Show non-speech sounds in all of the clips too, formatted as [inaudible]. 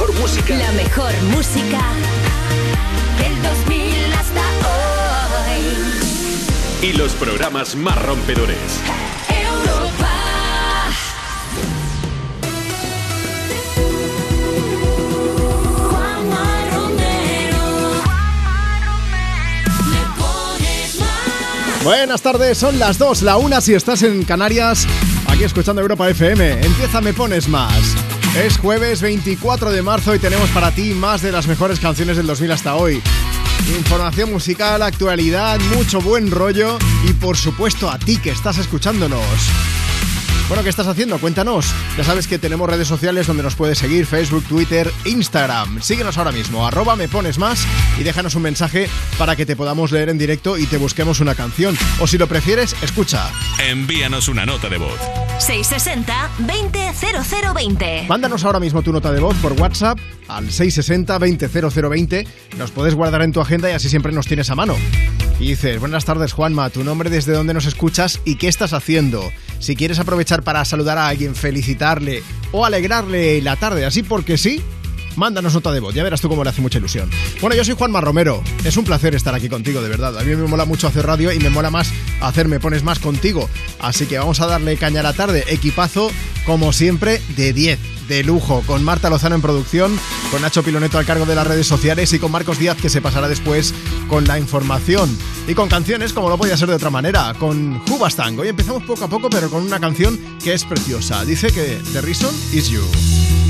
mejor música. La mejor música del 2000 hasta hoy. Y los programas más rompedores. Europa. Juanma Romero. Me pones más. Buenas tardes, son las 2, la 1 si estás en Canarias, aquí escuchando Europa FM. Empieza Me Pones Más. Es jueves 24 de marzo y tenemos para ti más de las mejores canciones del 2000 hasta hoy. Información musical, actualidad, mucho buen rollo y por supuesto a ti que estás escuchándonos. Bueno, ¿qué estás haciendo? Cuéntanos. Ya sabes que tenemos redes sociales donde nos puedes seguir, Facebook, Twitter, Instagram. Síguenos ahora mismo, arroba me pones más y déjanos un mensaje para que te podamos leer en directo y te busquemos una canción. O si lo prefieres, escucha. Envíanos una nota de voz. 660-200020. Mándanos ahora mismo tu nota de voz por WhatsApp al 660-200020. Nos puedes guardar en tu agenda y así siempre nos tienes a mano. Y dices, buenas tardes Juanma, tu nombre desde dónde nos escuchas y qué estás haciendo. Si quieres aprovechar para saludar a alguien, felicitarle o alegrarle la tarde, así porque sí, mándanos nota de voz, ya verás tú cómo le hace mucha ilusión. Bueno, yo soy Juanma Romero, es un placer estar aquí contigo, de verdad. A mí me mola mucho hacer radio y me mola más hacer Me Pones Más contigo. Así que vamos a darle caña a la tarde, equipazo, como siempre, de 10 de lujo, con Marta Lozano en producción, con Nacho Piloneto al cargo de las redes sociales y con Marcos Díaz que se pasará después con la información. Y con canciones, como no podía ser de otra manera, con Hubastang. Hoy empezamos poco a poco, pero con una canción que es preciosa. Dice que The Reason is You.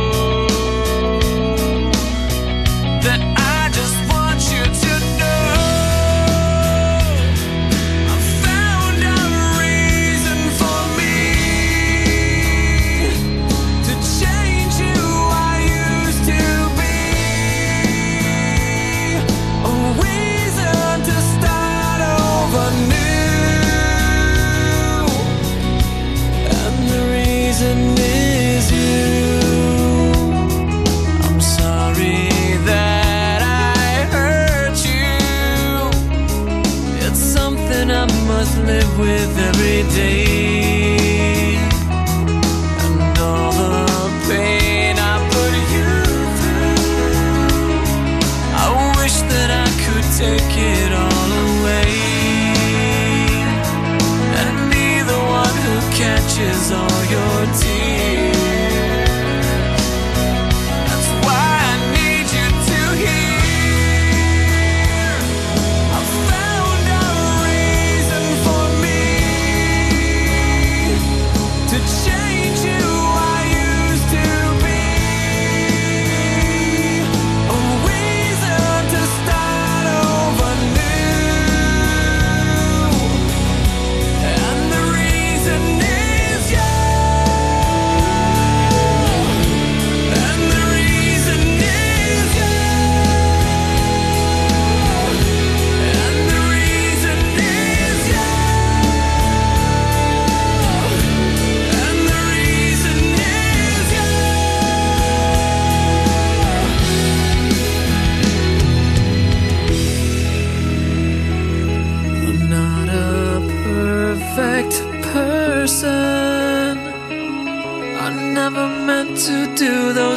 with every day.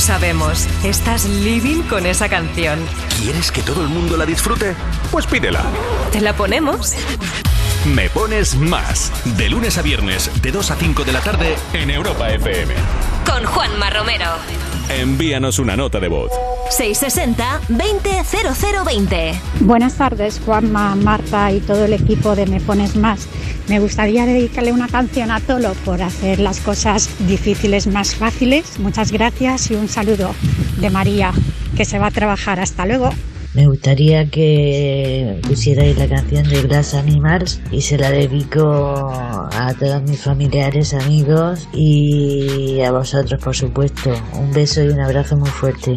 sabemos, estás living con esa canción. ¿Quieres que todo el mundo la disfrute? Pues pídela. ¿Te la ponemos? Me pones más. De lunes a viernes, de 2 a 5 de la tarde, en Europa FM. Con Juanma Romero. Envíanos una nota de voz. 660-200020. Buenas tardes, Juanma, Marta y todo el equipo de Me Pones Más. Me gustaría dedicarle una canción a Tolo por hacer las cosas difíciles más fáciles. Muchas gracias y un saludo de María, que se va a trabajar. Hasta luego. Me gustaría que pusierais la canción de Glass Animals y se la dedico a todos mis familiares, amigos y a vosotros, por supuesto. Un beso y un abrazo muy fuerte.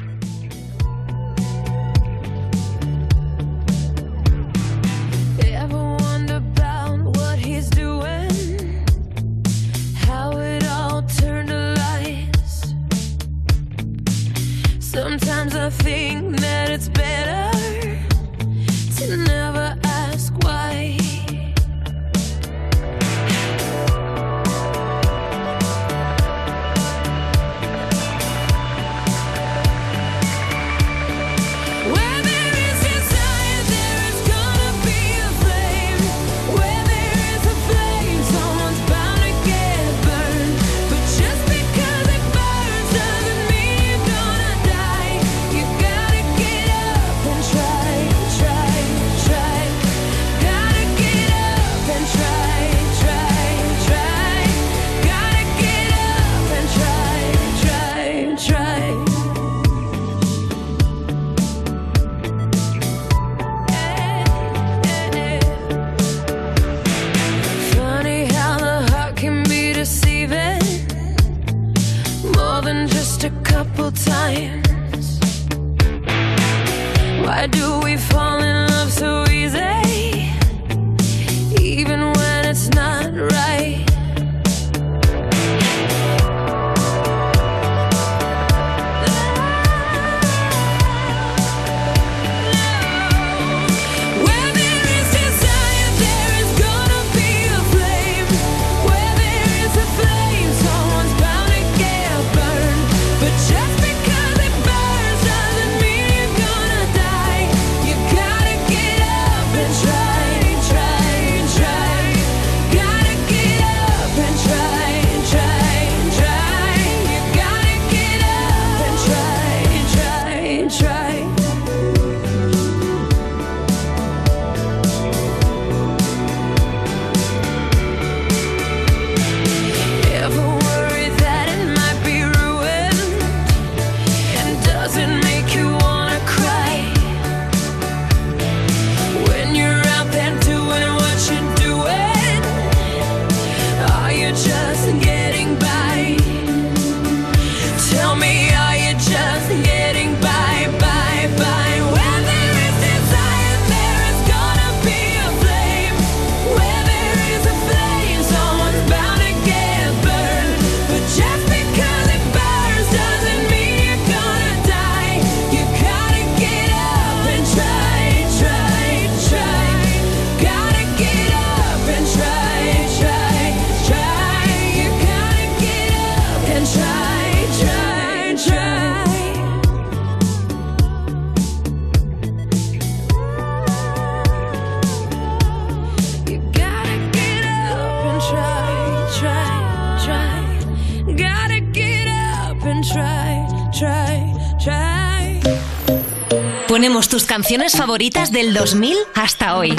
Canciones favoritas del 2000 hasta hoy.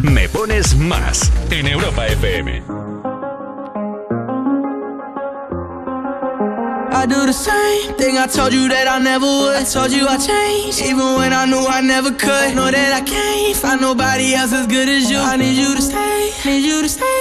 Me pones más en Europa FM. I do the same thing I told you that I never would. I told you I changed, even when I knew I never could. Know that I can't find nobody else as good as you. I need you to stay, need you to stay.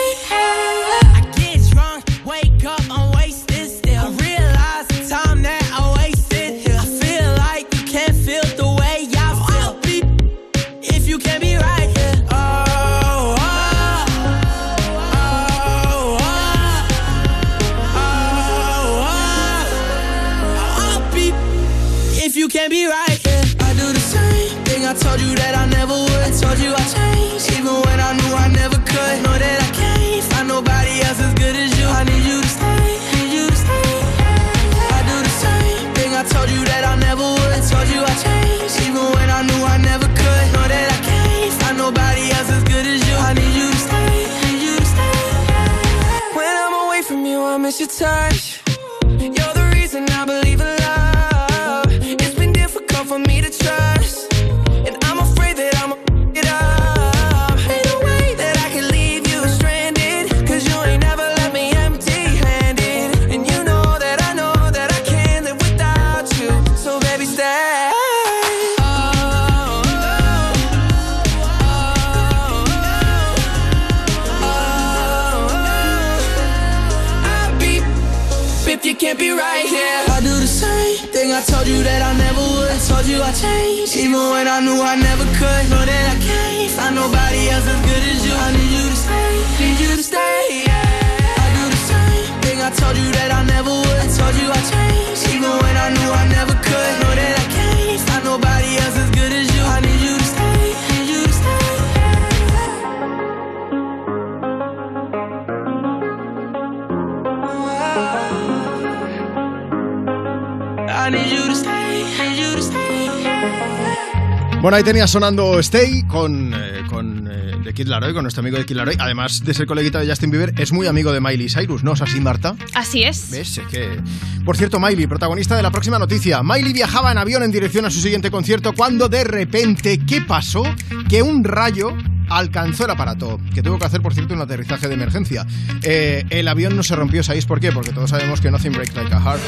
Bueno, ahí tenías sonando Stay con, eh, con eh, de Kid Laroi, con nuestro amigo de Kid Laroi. Además de ser coleguita de Justin Bieber, es muy amigo de Miley Cyrus, ¿no es así, Marta? Así es. ¿Ves? Es que... Por cierto, Miley, protagonista de la próxima noticia. Miley viajaba en avión en dirección a su siguiente concierto cuando de repente, ¿qué pasó? Que un rayo alcanzó el aparato, que tuvo que hacer, por cierto, un aterrizaje de emergencia. Eh, el avión no se rompió, ¿sabéis por qué? Porque todos sabemos que nothing breaks like a heart.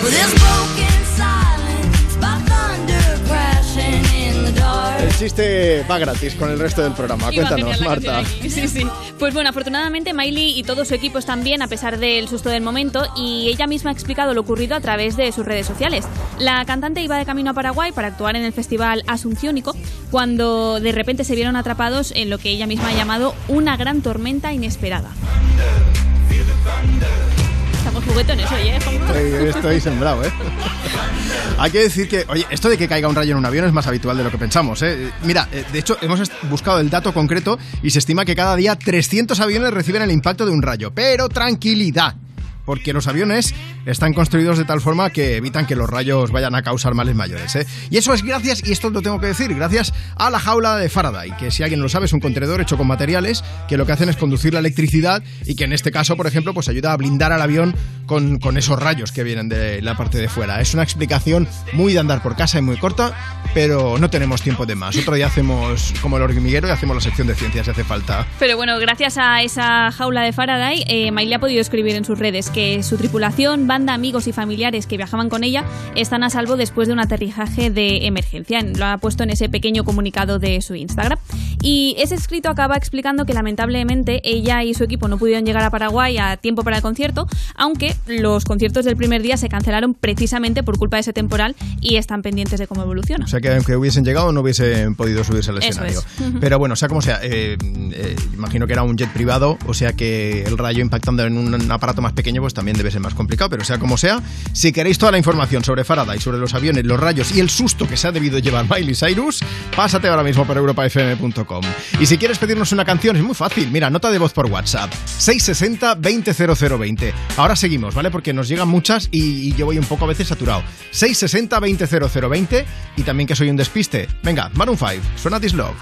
Chiste va gratis con el resto del programa. Iba Cuéntanos, Marta. Sí, sí. Pues bueno, afortunadamente Miley y todo su equipo están bien a pesar del susto del momento y ella misma ha explicado lo ocurrido a través de sus redes sociales. La cantante iba de camino a Paraguay para actuar en el festival Asunciónico cuando de repente se vieron atrapados en lo que ella misma ha llamado una gran tormenta inesperada. Estamos juguetones hoy, ¿eh? Estoy, estoy sembrado, ¿eh? [laughs] Hay que decir que, oye, esto de que caiga un rayo en un avión es más habitual de lo que pensamos, ¿eh? Mira, eh, de hecho, hemos buscado el dato concreto y se estima que cada día 300 aviones reciben el impacto de un rayo. Pero tranquilidad, porque los aviones están construidos de tal forma que evitan que los rayos vayan a causar males mayores, ¿eh? Y eso es gracias, y esto lo tengo que decir, gracias a la jaula de Faraday, que si alguien lo sabe es un contenedor hecho con materiales que lo que hacen es conducir la electricidad y que en este caso, por ejemplo, pues ayuda a blindar al avión con, con esos rayos que vienen de la parte de fuera. Es una explicación muy de andar por casa y muy corta, pero no tenemos tiempo de más. Otro día hacemos como el hormiguero y hacemos la sección de ciencias si hace falta. Pero bueno, gracias a esa jaula de Faraday, eh, Miley ha podido escribir en sus redes que su tripulación, banda, amigos y familiares que viajaban con ella están a salvo después de un aterrizaje de emergencia. Lo ha puesto en ese pequeño comunicado de su Instagram. Y ese escrito acaba explicando que lamentablemente ella y su equipo no pudieron llegar a Paraguay a tiempo para el concierto, aunque los conciertos del primer día se cancelaron precisamente por culpa de ese temporal y están pendientes de cómo evoluciona. O sea que aunque hubiesen llegado no hubiesen podido subirse al escenario. es. Pero bueno, sea como sea, eh, eh, imagino que era un jet privado, o sea que el rayo impactando en un aparato más pequeño pues también debe ser más complicado, pero sea como sea, si queréis toda la información sobre Faraday, sobre los aviones, los rayos y el susto que se ha debido llevar Miley Cyrus, pásate ahora mismo por europafm.com. Y si quieres pedirnos una canción es muy fácil, mira, nota de voz por WhatsApp, 660 200020. Ahora seguimos, ¿vale? Porque nos llegan muchas y, yo voy un poco a veces saturado. 660 200020 y también que soy un despiste. Venga, Maroon 5, suena This Love.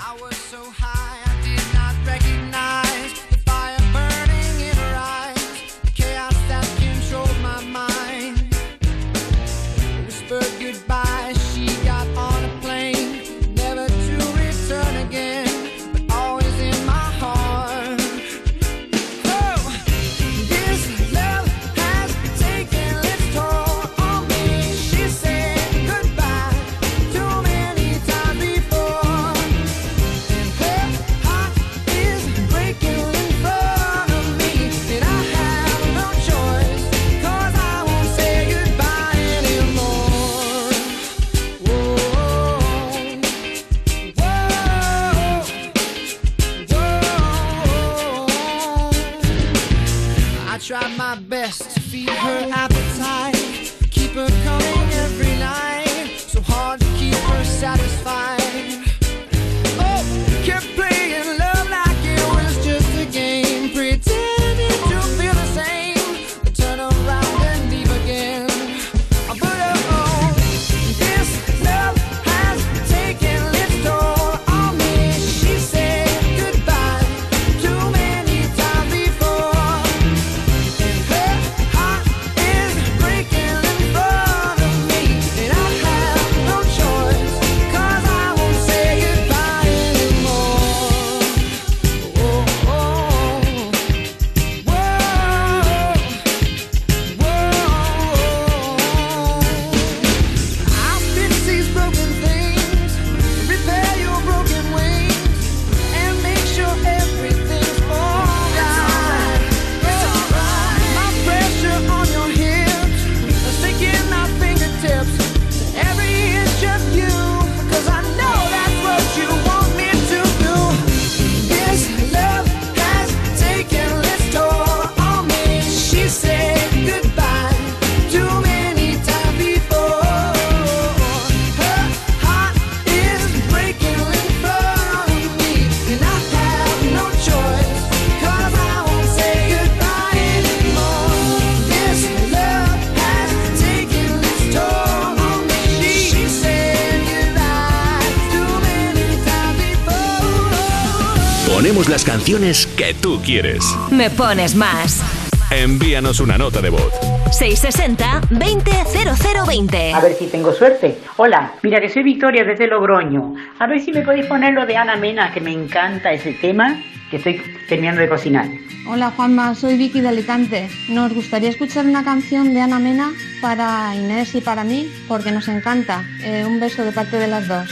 que tú quieres. Me pones más. Envíanos una nota de voz. 660-200020. A ver si tengo suerte. Hola, mira que soy Victoria desde Logroño. A ver si me podéis poner lo de Ana Mena, que me encanta ese tema que estoy terminando de cocinar. Hola Juanma, soy Vicky de Alicante. Nos gustaría escuchar una canción de Ana Mena para Inés y para mí, porque nos encanta. Eh, un beso de parte de las dos.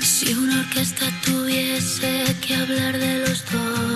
Si una orquesta tuviese que hablar de los dos.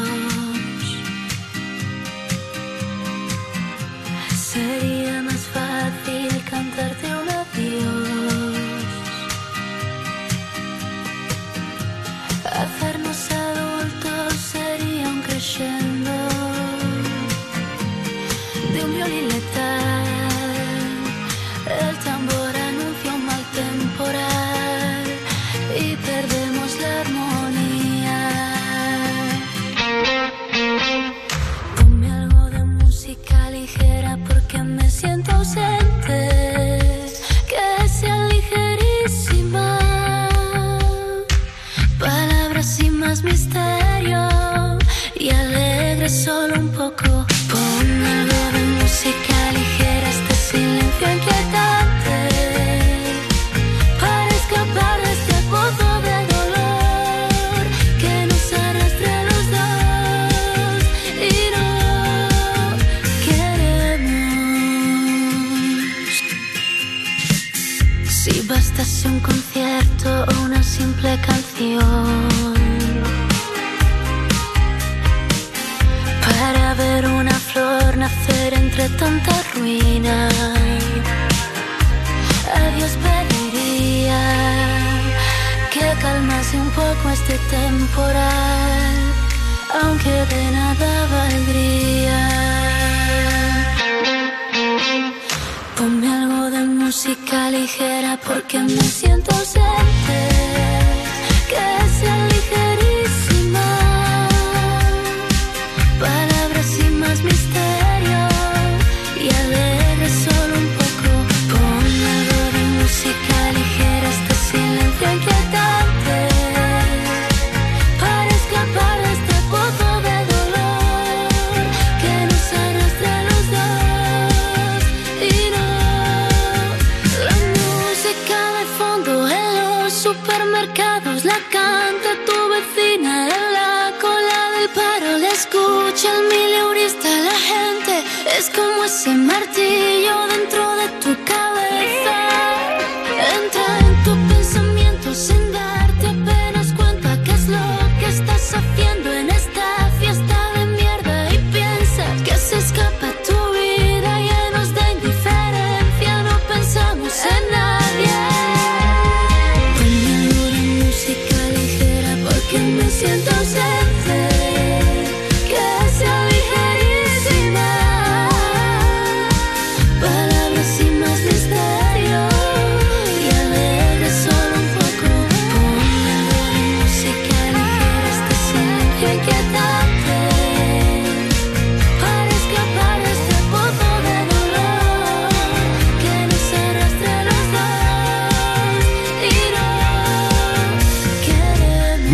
filosofía.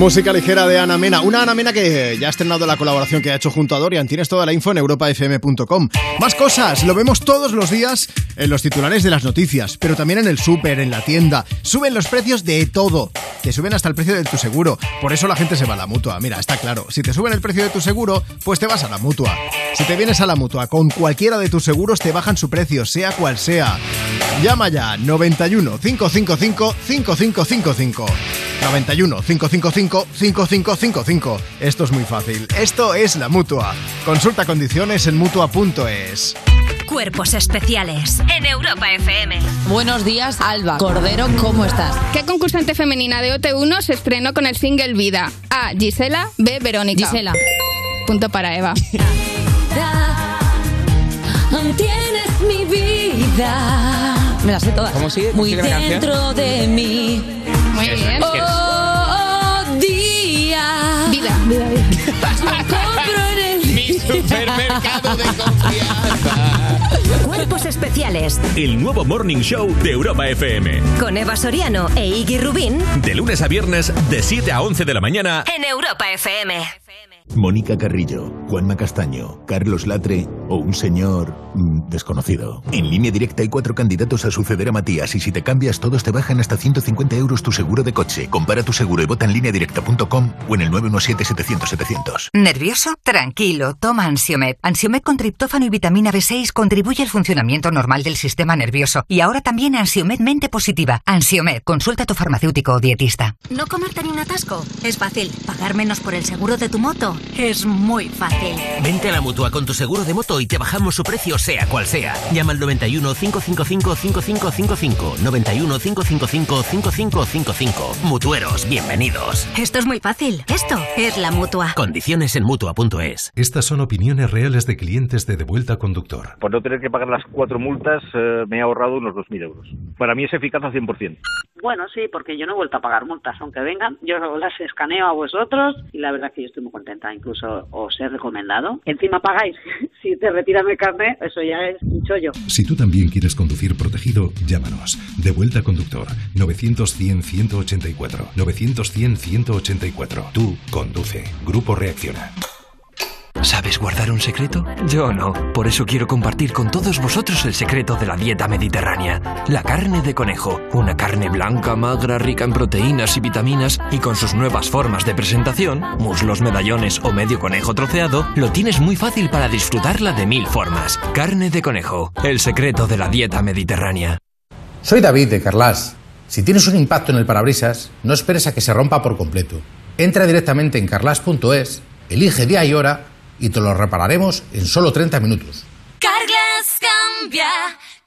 Música ligera de Ana Mena. Una Ana Mena que ya ha estrenado la colaboración que ha hecho junto a Dorian. Tienes toda la info en europafm.com. Más cosas, lo vemos todos los días en los titulares de las noticias, pero también en el súper, en la tienda. Suben los precios de todo. Te suben hasta el precio de tu seguro. Por eso la gente se va a la mutua. Mira, está claro. Si te suben el precio de tu seguro, pues te vas a la mutua. Si te vienes a la mutua con cualquiera de tus seguros, te bajan su precio, sea cual sea. Llama ya 91 555 5555. 91 555 5555. Esto es muy fácil. Esto es la mutua. Consulta condiciones en mutua.es. Cuerpos especiales en Europa FM. Buenos días, Alba. Cordero, ¿cómo estás? ¿Qué concursante femenina de OT1 se estrenó con el single Vida? A. Gisela. B. Verónica. Gisela. Punto para Eva. Tienes mi vida Me las sé todas. ¿Cómo sigue? ¿Cómo muy dentro de mí. Muy bien. es que- Oh, día. Vida, vida, vida. Compro en el Mi supermercado de confianza. Cuerpos especiales El nuevo Morning Show de Europa FM. con Eva Soriano e Iggy Rubín De lunes a viernes, de 7 a 11 de la mañana. en Europa FM. Mónica Carrillo, Juanma Castaño, Carlos Latre o un señor mm, desconocido. En línea directa hay cuatro candidatos a suceder a Matías y si te cambias todos te bajan hasta 150 euros tu seguro de coche. Compara tu seguro y vota en lineadirecta.com o en el 917-700-700. ¿Nervioso? Tranquilo, toma Ansiomed. Ansiomed con triptófano y vitamina B6 contribuye al funcionamiento normal del sistema nervioso. Y ahora también Ansiomed mente positiva. Ansiomed, consulta a tu farmacéutico o dietista. No comerte ni un atasco. Es fácil. Pagar menos por el seguro de tu moto. Es muy fácil. Vente a la mutua con tu seguro de moto y te bajamos su precio, sea cual sea. Llama al 91 555 5555. 91 555 5555. Mutueros, bienvenidos. Esto es muy fácil. Esto es la mutua. Condiciones en mutua.es. Estas son opiniones reales de clientes de Devuelta Conductor. Por no tener que pagar las cuatro multas, eh, me he ahorrado unos 2.000 euros. Para mí es eficaz al 100%. Bueno, sí, porque yo no he vuelto a pagar multas, aunque vengan, yo las escaneo a vosotros y la verdad que yo estoy muy contenta, incluso os he recomendado. Encima pagáis, [laughs] si te retiran el carnet, eso ya es un chollo. Si tú también quieres conducir protegido, llámanos. Devuelta Conductor 900-100-184. 900-100-184. Tú conduce. Grupo Reacciona. ¿Sabes guardar un secreto? Yo no. Por eso quiero compartir con todos vosotros el secreto de la dieta mediterránea. La carne de conejo. Una carne blanca, magra, rica en proteínas y vitaminas y con sus nuevas formas de presentación, muslos, medallones o medio conejo troceado, lo tienes muy fácil para disfrutarla de mil formas. Carne de conejo. El secreto de la dieta mediterránea. Soy David de Carlas. Si tienes un impacto en el parabrisas, no esperes a que se rompa por completo. Entra directamente en carlas.es, elige día y hora y te lo repararemos en solo 30 minutos. Carglass cambia.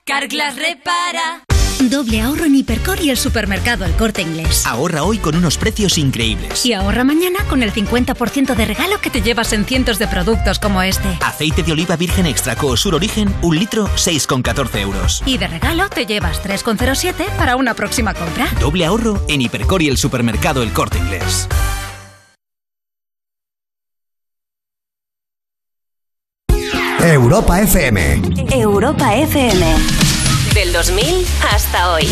Carglass repara. Doble ahorro en Hipercor y el supermercado El Corte Inglés. Ahorra hoy con unos precios increíbles. Y ahorra mañana con el 50% de regalo que te llevas en cientos de productos como este. Aceite de oliva virgen extra Sur Origen, un litro, 6,14 euros. Y de regalo te llevas 3,07 para una próxima compra. Doble ahorro en Hipercor y el supermercado El Corte Inglés. Europa FM. Europa FM. Del 2000 hasta hoy.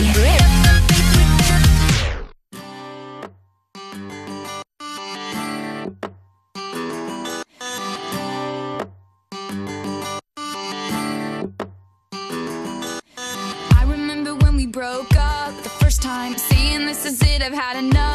I remember when we broke up the first time, saying this is it, I've had enough.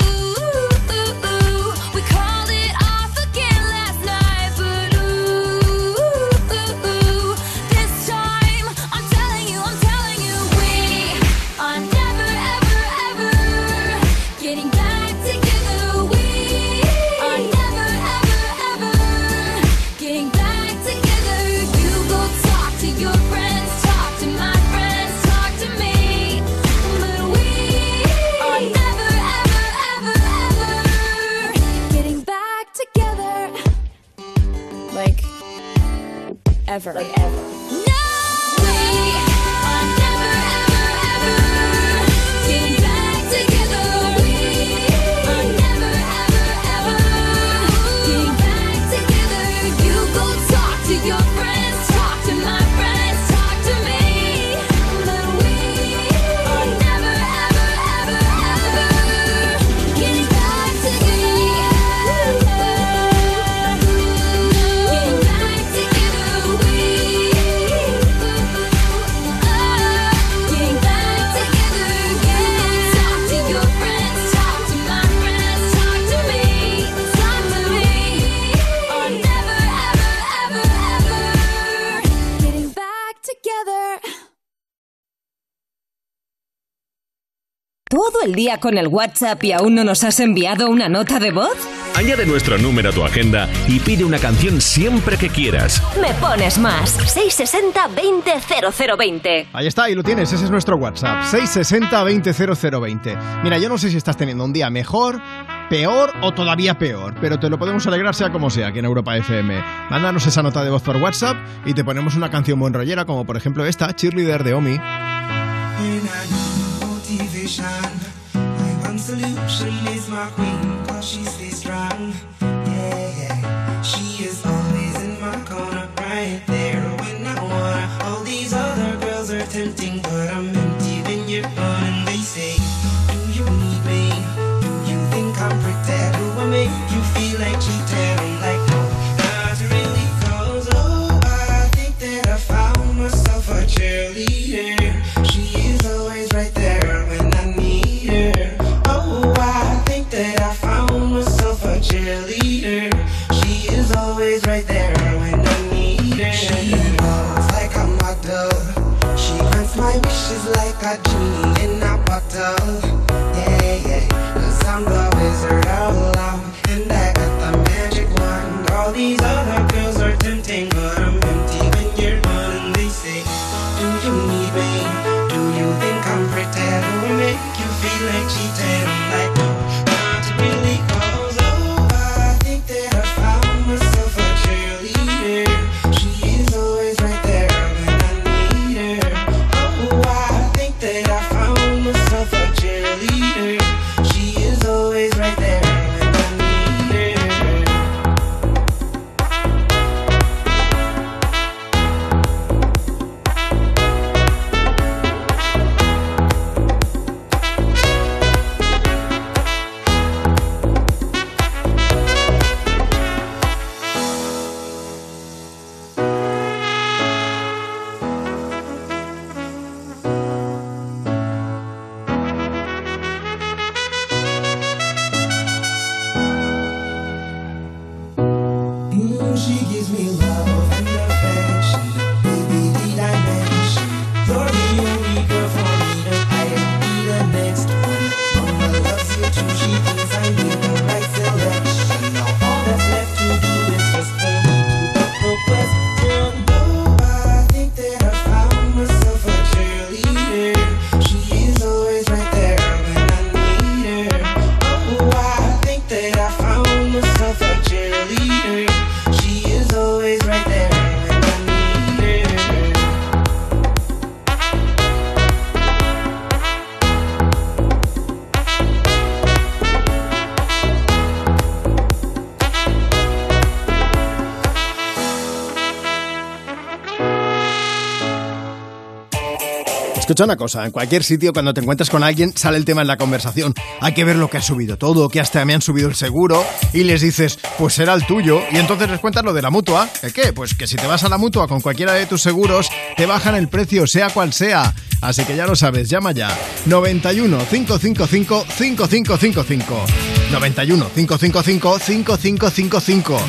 ever, like el día con el WhatsApp y aún no nos has enviado una nota de voz? Añade nuestro número a tu agenda y pide una canción siempre que quieras. Me pones más. 660 20 0020. Ahí está, ahí lo tienes, ese es nuestro WhatsApp, 660 200020. Mira, yo no sé si estás teniendo un día mejor, peor o todavía peor, pero te lo podemos alegrar sea como sea aquí en Europa FM. Mándanos esa nota de voz por WhatsApp y te ponemos una canción buen rollera, como por ejemplo esta, Cheerleader de Omi. Solution is my queen, cause she stays strong. A Una cosa, en cualquier sitio cuando te encuentras con alguien sale el tema en la conversación. Hay que ver lo que ha subido todo, que hasta me han subido el seguro y les dices, pues será el tuyo. Y entonces les cuentas lo de la mutua. ¿De qué? Pues que si te vas a la mutua con cualquiera de tus seguros, te bajan el precio, sea cual sea. Así que ya lo sabes, llama ya. 91 555 5555. 91 555 5555.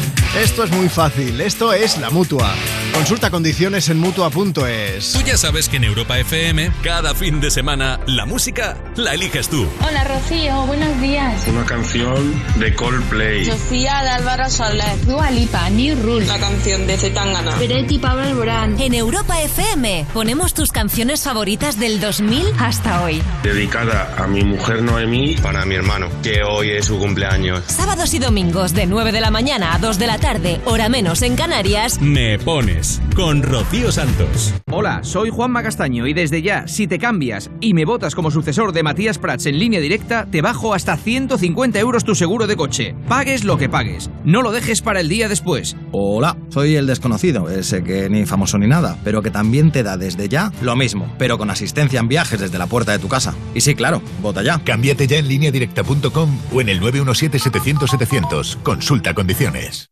Esto es muy fácil, esto es la mutua. Consulta condiciones en mutua.es. Tú ya sabes que en Europa FM, cada fin de semana, la música la eliges tú. Hola Rocío, buenos días. Una canción de Coldplay. Sofía de Álvaro Soler. Dua Lipa, New Rule. La canción de Zetangana. Peretti Pablo Alborán. En Europa FM ponemos tus canciones favoritas del 2000 hasta hoy. Dedicada a mi mujer Noemí. Para mi hermano, que hoy es su cumpleaños. Sábados y domingos de 9 de la mañana a 2 de la tarde, hora menos en Canarias. Me pones con Rocío Santos. Hola, soy Juanma Castaño y desde ya, si te cambias y me votas como sucesor de Matías Prats en línea directa, te bajo hasta 150 euros tu seguro de coche. Pagues lo que pagues. No lo dejes para el día después. Hola, soy el desconocido, ese que ni famoso ni nada, pero que también te da desde ya lo mismo, pero con asistencia en viajes desde la puerta de tu casa. Y sí, claro, vota ya. Cámbiate ya en lineadirecta.com o en el 917-700-700. Consulta condiciones.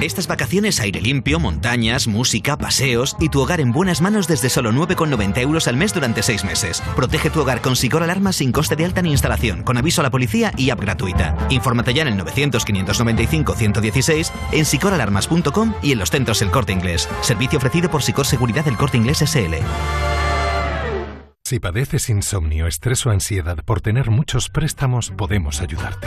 Estas vacaciones aire limpio, montañas, música, paseos y tu hogar en buenas manos desde solo 9,90 euros al mes durante 6 meses. Protege tu hogar con Sicor Alarma sin coste de alta ni instalación, con aviso a la policía y app gratuita. Infórmate ya en el 900-595-116, en sicoralarmas.com y en los centros El Corte Inglés. Servicio ofrecido por Sicor Seguridad del Corte Inglés SL. Si padeces insomnio, estrés o ansiedad por tener muchos préstamos, podemos ayudarte.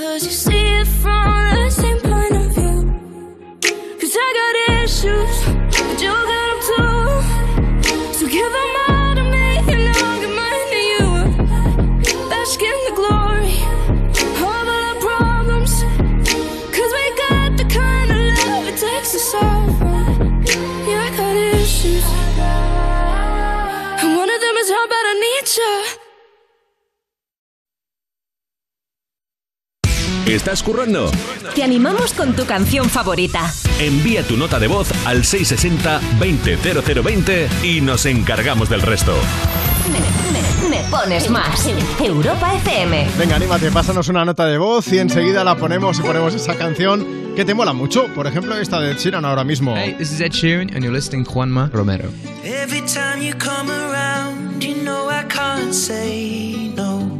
Cause you see it from the same point of view. Cause I got issues, but you got them too. So give them all to me, and I'll give mine to you. Bask in the glory of all our problems. Cause we got the kind of love it takes solve them. Yeah, I got issues. And one of them is how bad I need you. ¿Estás currando? Te animamos con tu canción favorita. Envía tu nota de voz al 660-200020 y nos encargamos del resto. Me, me pones más. Europa FM. Venga, anímate, pásanos una nota de voz y enseguida la ponemos y ponemos esa canción que te mola mucho. Por ejemplo, esta de Ed Sheeran ahora mismo. Hey, this is Ed Sheeran and you're listening Juanma Romero. Every time you come around, you know I can't say no.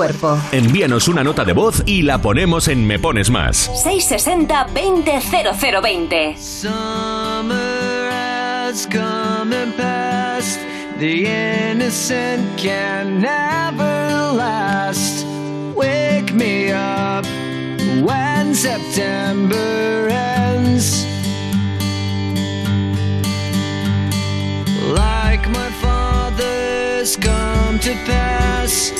cuerpo. Envíanos una nota de voz y la ponemos en Me Pones Más. 660-200020. Summer has come and passed. The innocent can never last. Wake me up when September ends. Like my father's come to pass.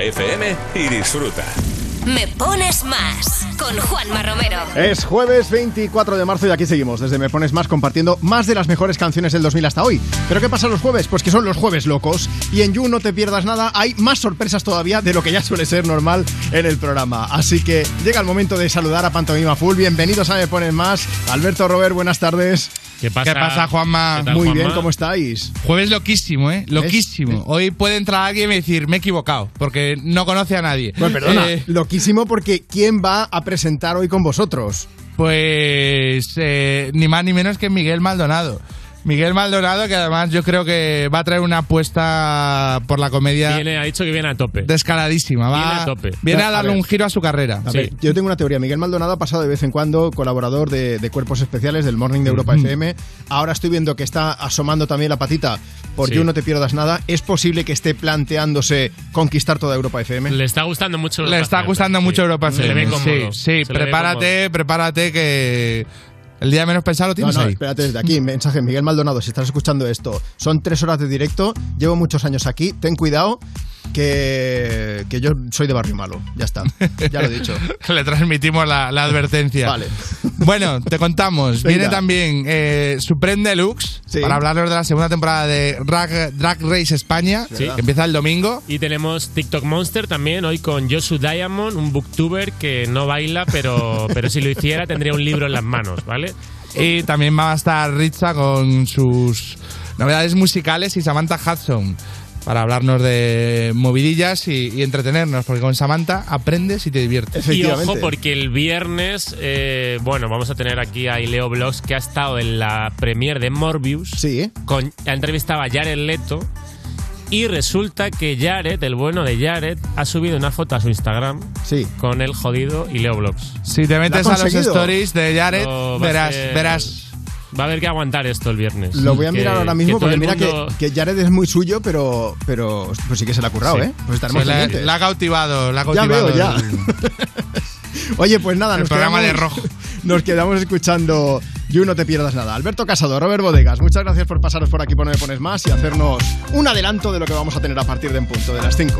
Europa FM y disfruta. Me pones más con Juanma Romero. Es jueves 24 de marzo y aquí seguimos desde Me Pones Más compartiendo más de las mejores canciones del 2000 hasta hoy. ¿Pero qué pasa los jueves? Pues que son los jueves locos y en You no te pierdas nada, hay más sorpresas todavía de lo que ya suele ser normal en el programa. Así que llega el momento de saludar a Pantomima Full. Bienvenidos a Me Pones Más. Alberto Robert, buenas tardes. ¿Qué pasa? ¿Qué pasa, Juanma? ¿Qué tal, Muy Juanma? bien, ¿cómo estáis? Jueves loquísimo, ¿eh? Loquísimo. Hoy puede entrar alguien y decir, me he equivocado, porque no conoce a nadie. Bueno, perdona, Eh, loquísimo porque ¿quién va a presentar hoy con vosotros? Pues eh, ni más ni menos que Miguel Maldonado. Miguel Maldonado, que además yo creo que va a traer una apuesta por la comedia. Viene, ha dicho que viene a tope. Descaradísima. Va, Viene a tope. Viene a darle un giro a su carrera. A ver, yo tengo una teoría. Miguel Maldonado ha pasado de vez en cuando colaborador de, de Cuerpos Especiales del Morning de Europa FM. Ahora estoy viendo que está asomando también la patita por Sí. You No Te Pierdas Nada. ¿Es posible que esté planteándose conquistar toda Europa FM? Le está gustando mucho Le está gustando mucho Europa Se le FM. ve cómodo. Sí, sí, Se prepárate, prepárate que el día menos pensado lo No, tienes no, ahí. espérate, desde aquí, mensaje, Miguel Maldonado, si estás escuchando esto, son tres horas de directo, llevo muchos años aquí, ten cuidado que, que yo soy de barrio malo, ya está, ya lo he dicho. [laughs] Le transmitimos la, la advertencia. Vale. Bueno, te contamos. [laughs] Venga. Viene también eh, Supreme Deluxe Sí. para hablaros de la segunda temporada de Drag, Drag Race España, Sí. que empieza el domingo. Y tenemos TikTok Monster también, hoy con Josu Diamond, un booktuber que no baila, pero, [laughs] pero si lo hiciera tendría un libro en las manos, ¿vale? Y también va a estar Richa con sus novedades musicales y Samantha Hudson para hablarnos de movidillas y, y entretenernos, porque con Samantha aprendes y te diviertes. Y ojo, porque el viernes, eh, bueno, vamos a tener aquí a Ileo Blogs, que ha estado en la premiere de Morbius. Sí. Con, ha entrevistado a Jared Leto. Y resulta que Jared, el bueno de Jared, ha subido una foto a su Instagram sí. con el jodido Ileo Blogs. Si te metes a los stories de Jared, No, verás, ser- verás. Va a haber que aguantar esto el viernes. Lo voy a Que- mirar ahora mismo porque mira mundo- que, que Jared es muy suyo, pero, pero pues sí que se la ha currado, Sí. ¿eh? Pues estaremos Sí, la, la ha cautivado, la ha Ya cautivado. veo, ya. [laughs] Oye, pues nada, El nos programa quedamos, de rojo. [laughs] Nos quedamos escuchando You No Te Pierdas Nada. Alberto Casado, Robert Bodegas, muchas gracias por pasaros por aquí por No Me Pones Más y hacernos un adelanto de lo que vamos a tener a partir de en punto de las 5.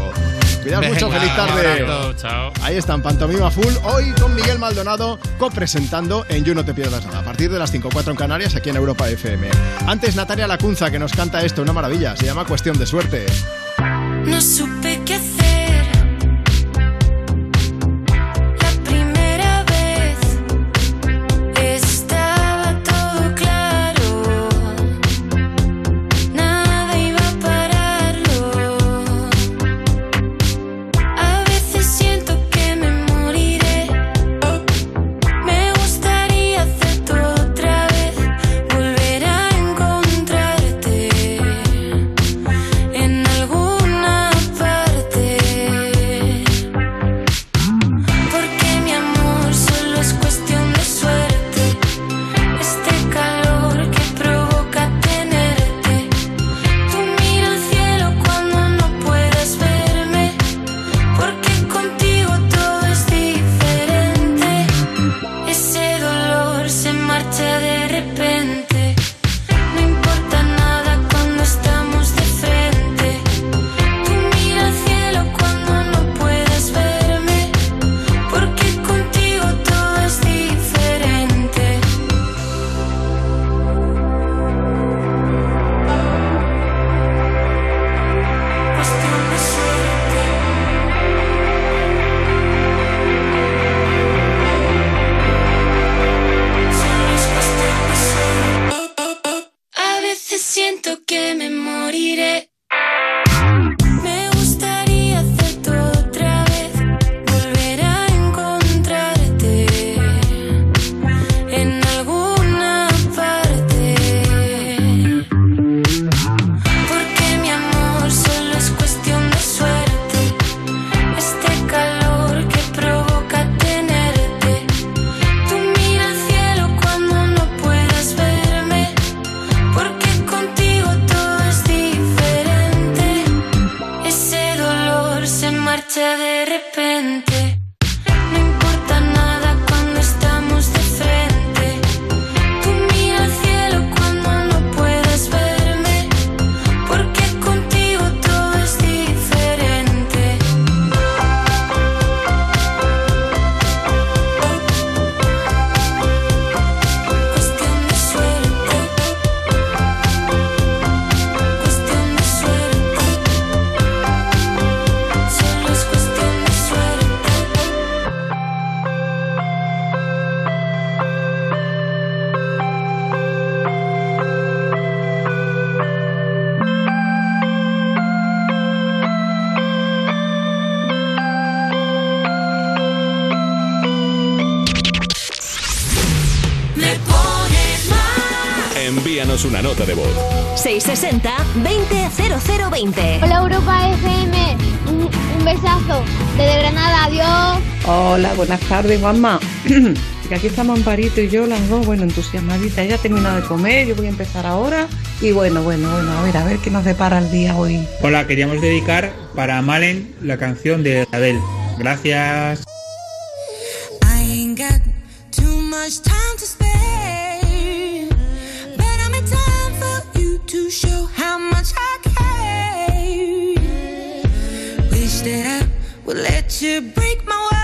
Cuidado mucho, Venga, feliz un tarde. abrazo, chao. Ahí están, Pantomima Full, hoy con Miguel Maldonado copresentando en You No Te Pierdas Nada, a partir de las 5 4 en Canarias, aquí en Europa FM. Antes Natalia Lacunza, que nos canta esto, una maravilla, se llama Cuestión de Suerte. No supe qué hacer. 660-200020. Hola Europa FM, un, un besazo. Desde Granada, adiós. Hola, buenas tardes, Juanma. [clears throat] Que aquí estamos Amparito y yo, las dos, bueno, entusiasmaditas. Ella ha terminado de comer, yo voy a empezar ahora. Y bueno, bueno, bueno, a ver, a ver qué nos depara el día hoy. Hola, queríamos dedicar para Malen la canción de Adele. Gracias. I ain't got too much time show how much I care. Wish that I would let you break my walls,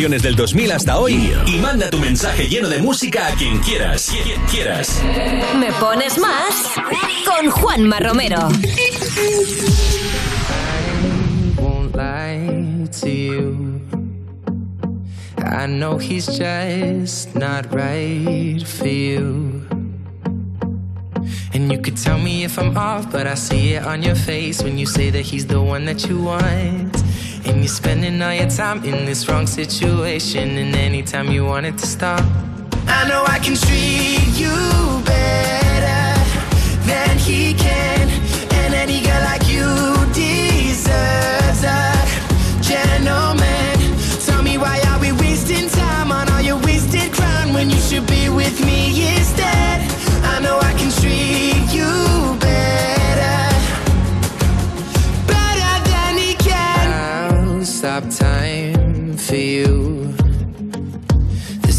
canciones del 2000 hasta hoy y manda tu mensaje lleno de música a quien quieras. Quien quieras. Me pones más con Juanma Romero. won't lie to you. I know he's just not right for you. And you could tell me if I'm off, but I see it on your face when you say that he's the one that you want. You're spending all your time in this wrong situation, and anytime you want it to stop. I know I can treat you better than he can,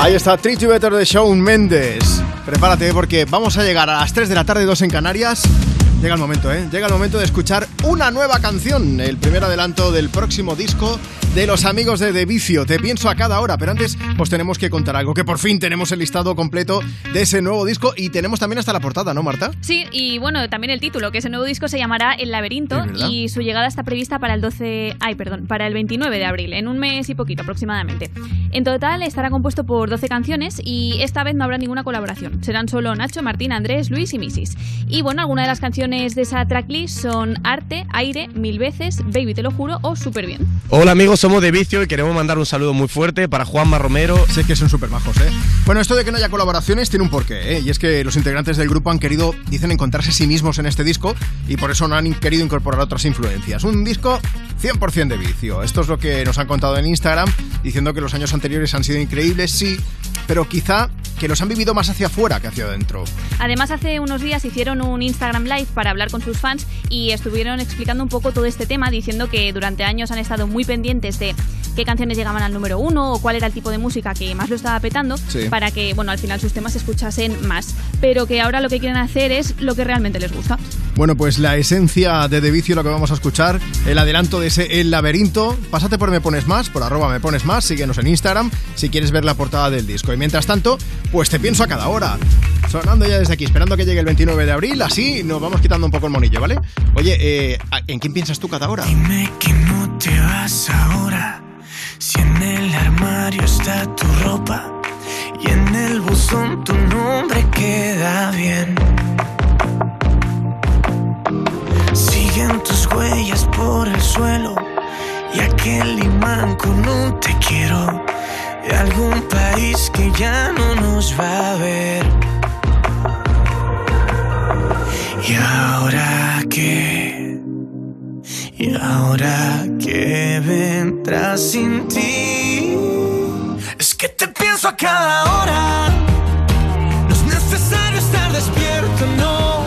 Ahí está Treat You de Shawn Mendes. Prepárate porque vamos a llegar a las 3 de la tarde, 2 en Canarias. Llega el momento, ¿eh? Llega el momento de escuchar una nueva canción, el primer adelanto del próximo disco de los amigos de De Vicio. Te pienso a cada hora, pero antes pues tenemos que contar algo, que por fin tenemos el listado completo de ese nuevo disco y tenemos también hasta la portada, ¿no, Marta? Sí, y bueno, también el título, que ese nuevo disco se llamará El laberinto y su llegada está prevista para el 12, ay, perdón, para el 29 de abril, en un mes y poquito aproximadamente. En total estará compuesto por 12 canciones y esta vez no habrá ninguna colaboración. Serán solo Nacho, Martín, Andrés, Luis y Misis. Y bueno, algunas de las canciones de esa tracklist son Arte, Aire, Mil veces, Baby te lo juro o Súper bien. Hola amigos, somos de Vicio y queremos mandar un saludo muy fuerte para Juanma Romero. Sé que son súper majos, ¿eh? Bueno, esto de que no haya colaboraciones tiene un porqué, ¿eh? Y es que los integrantes del grupo han querido, dicen, encontrarse a sí mismos en este disco y por eso no han querido incorporar otras influencias. Un disco 100% de vicio. Esto es lo que nos han contado en Instagram, diciendo que los años anteriores han sido increíbles, sí, pero quizá que los han vivido más hacia afuera que hacia adentro. Además, hace unos días hicieron un Instagram Live para hablar con sus fans y estuvieron explicando un poco todo este tema, diciendo que durante años han estado muy pendientes de qué canciones llegaban al número uno o cuál era el tipo de música que más lo estaba petando Sí. para que, bueno, al final sus temas se escuchasen más. Pero que ahora lo que quieren hacer es lo que realmente les gusta. Bueno, pues la esencia de De Vicio, lo que vamos a escuchar, el adelanto de ese El Laberinto. Pásate por Me Pones Más, por arroba Me Pones Más, síguenos en Instagram si quieres ver la portada del disco. Y mientras tanto, pues te pienso a cada hora. Sonando ya desde aquí, esperando que llegue el 29 de abril, así nos vamos quitando un poco el monillo, ¿vale? Oye, eh, ¿en quién piensas tú cada hora? Dime que no te vas ahora. Si en el armario está tu ropa y en el buzón tu nombre queda bien. Siguen tus huellas por el suelo y aquel imán con un te quiero de algún país que ya no nos va a ver. ¿Y ahora qué? ¿Y ahora qué vendrá sin ti? Es que te pienso a cada hora. No es necesario estar despierto, no.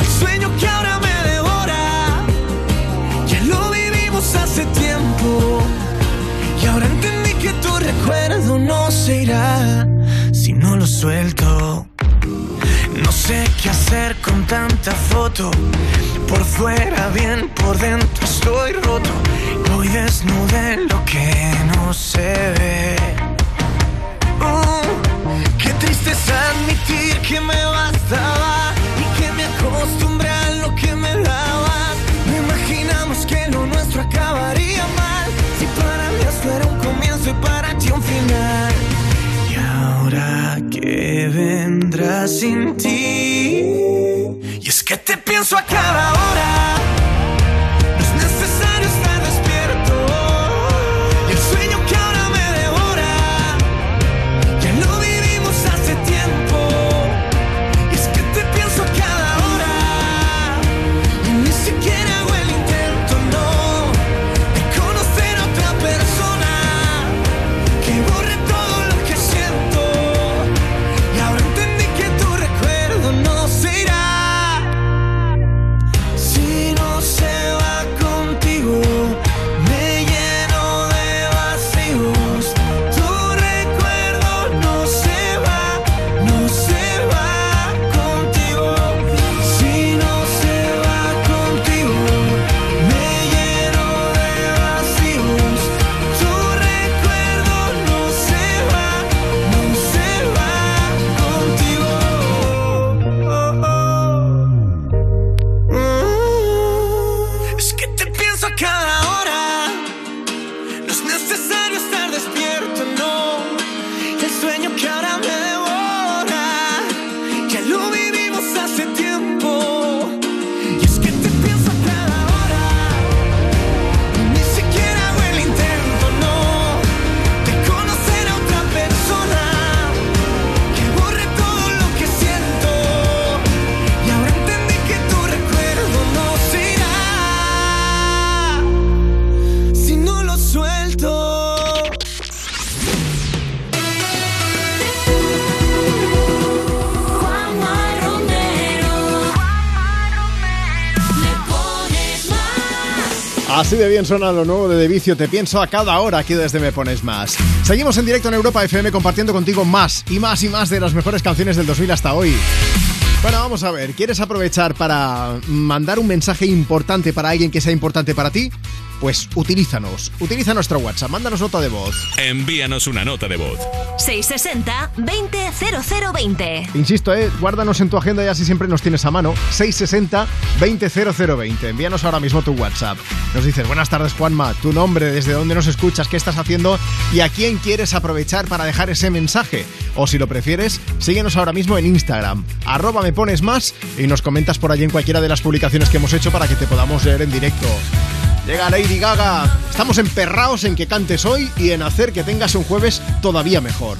El sueño que ahora me devora. Ya lo vivimos hace tiempo. Y ahora entendí que tu recuerdo no se irá si no lo suelto. Sé qué hacer con tanta foto. Por fuera bien, por dentro estoy roto. Voy desnudo en lo que no se ve. Uh, qué triste es admitir que me bastaba y que me acostumbré a lo que me dabas. No imaginamos que lo nuestro acabaría mal. Si para mí esto era un comienzo y para ti un final. Que vendrá sin ti. Y es que te pienso a cada hora. Así de bien suena lo nuevo de De Vicio, te pienso a cada hora aquí desde Me Pones Más. Seguimos en directo en Europa FM compartiendo contigo más y más y más de las mejores canciones del 2000 hasta hoy. Bueno, vamos a ver, ¿quieres aprovechar para mandar un mensaje importante para alguien que sea importante para ti? Pues utilízanos, utiliza nuestro WhatsApp, mándanos nota de voz. Envíanos una nota de voz. 660-200020. Insisto, eh, guárdanos en tu agenda y así siempre nos tienes a mano. 660-200020. Envíanos ahora mismo tu WhatsApp. Nos dices, buenas tardes Juanma, tu nombre, desde dónde nos escuchas, qué estás haciendo y a quién quieres aprovechar para dejar ese mensaje. O si lo prefieres, síguenos ahora mismo en Instagram. Arroba me pones más y nos comentas por allí en cualquiera de las publicaciones que hemos hecho para que te podamos leer en directo. Llega Lady Gaga. Estamos emperrados en que cantes hoy y en hacer que tengas un jueves todavía mejor.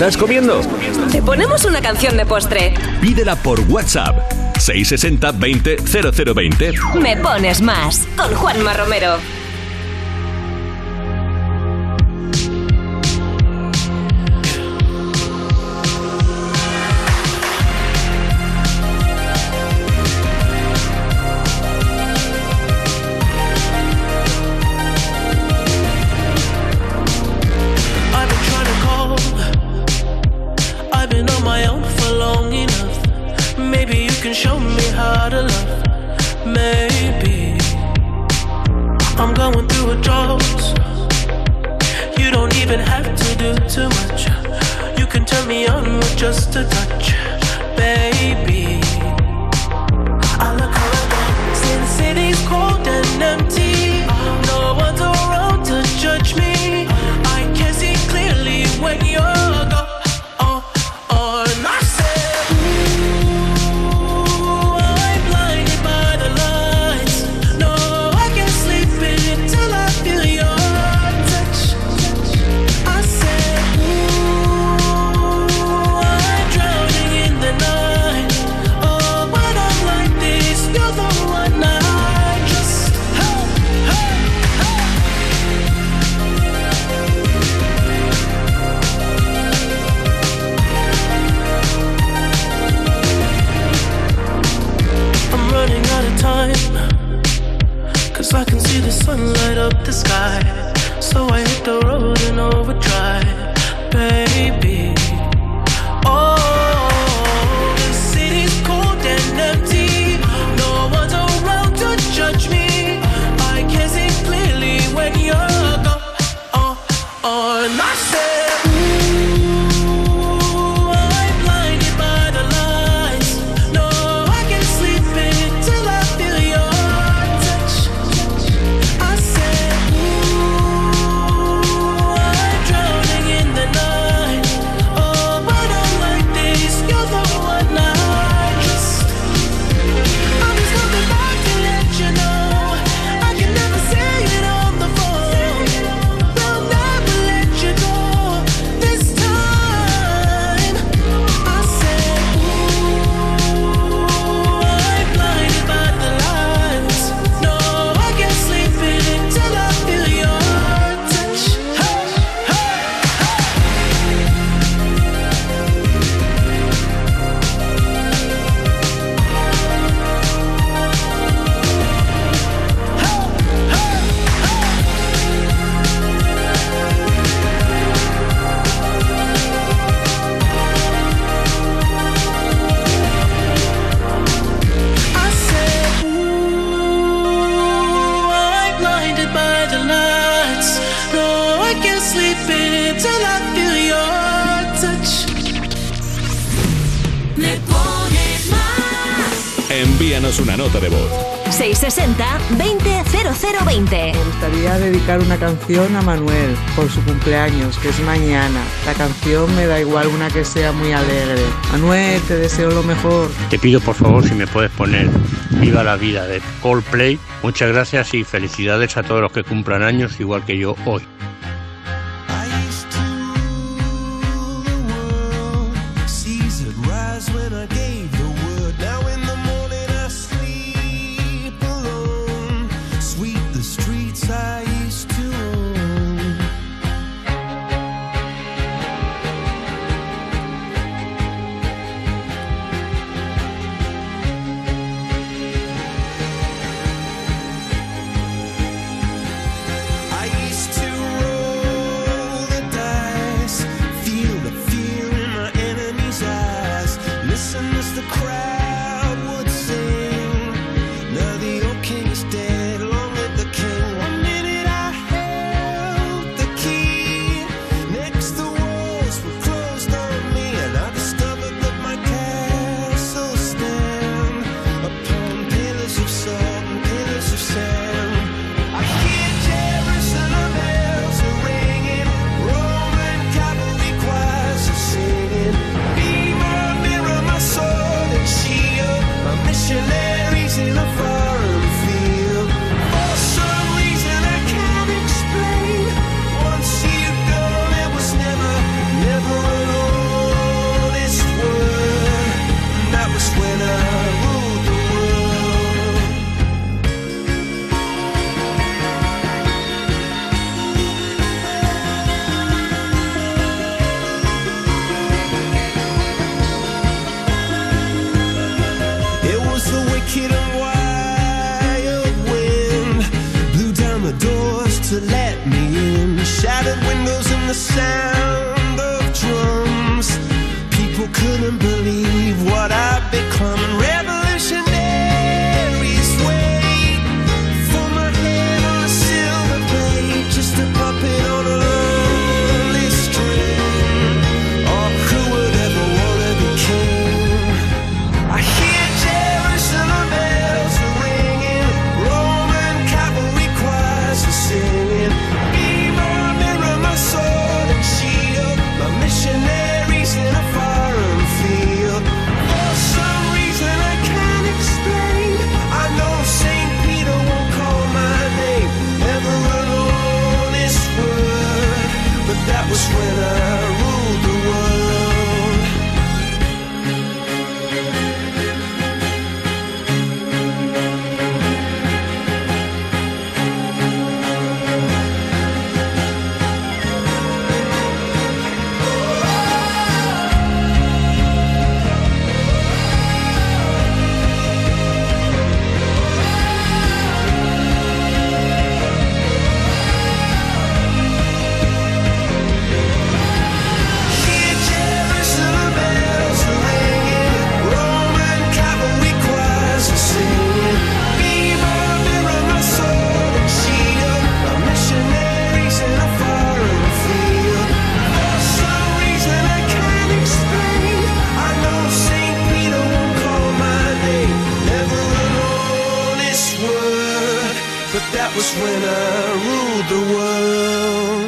¿Estás comiendo? Te ponemos una canción de postre. Pídela por WhatsApp. 660 20 0020. Me pones más con Juanma Romero. canción a Manuel por su cumpleaños, que es mañana. La canción me da igual una que sea muy alegre. Manuel, te deseo lo mejor. Te pido por favor si me puedes poner Viva la vida de Coldplay. Muchas gracias y felicidades a todos los que cumplan años igual que yo hoy.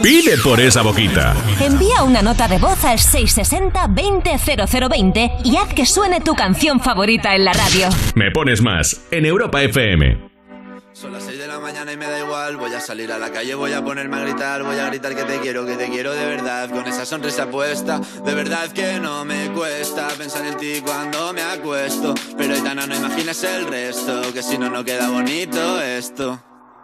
Pide por esa boquita. Envía una nota de voz al 660-200020 y haz que suene tu canción favorita en la radio. Me pones más en Europa FM. Son las 6 de la mañana y me da igual. Voy a salir a la calle, voy a ponerme a gritar. Voy a gritar que te quiero, que te quiero de verdad. Con esa sonrisa puesta, de verdad que no me cuesta pensar en ti cuando me acuesto. Pero Aitana, no imagines el resto, que si no, no queda bonito esto.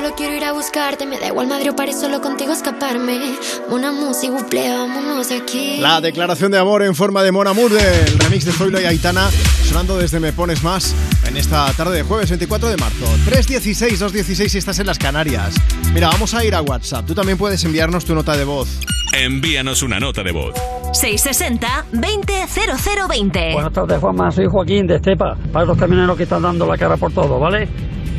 Solo quiero ir a buscarte. Me da igual Madrid o París, solo contigo escaparme. Una música, buple, vámonos de aquí. La declaración de amor en forma de Mon Amour del remix de Zoilo y Aitana sonando desde Me Pones Más en esta tarde de jueves 24 de marzo. 316 216 si estás en las Canarias. Mira, vamos a ir a WhatsApp. Tú también puedes enviarnos tu nota de voz. Envíanos una nota de voz. 660-200020. Buenas tardes, Juanma. Soy Joaquín de Estepa. Para los camioneros que están dando la cara por todo, ¿vale?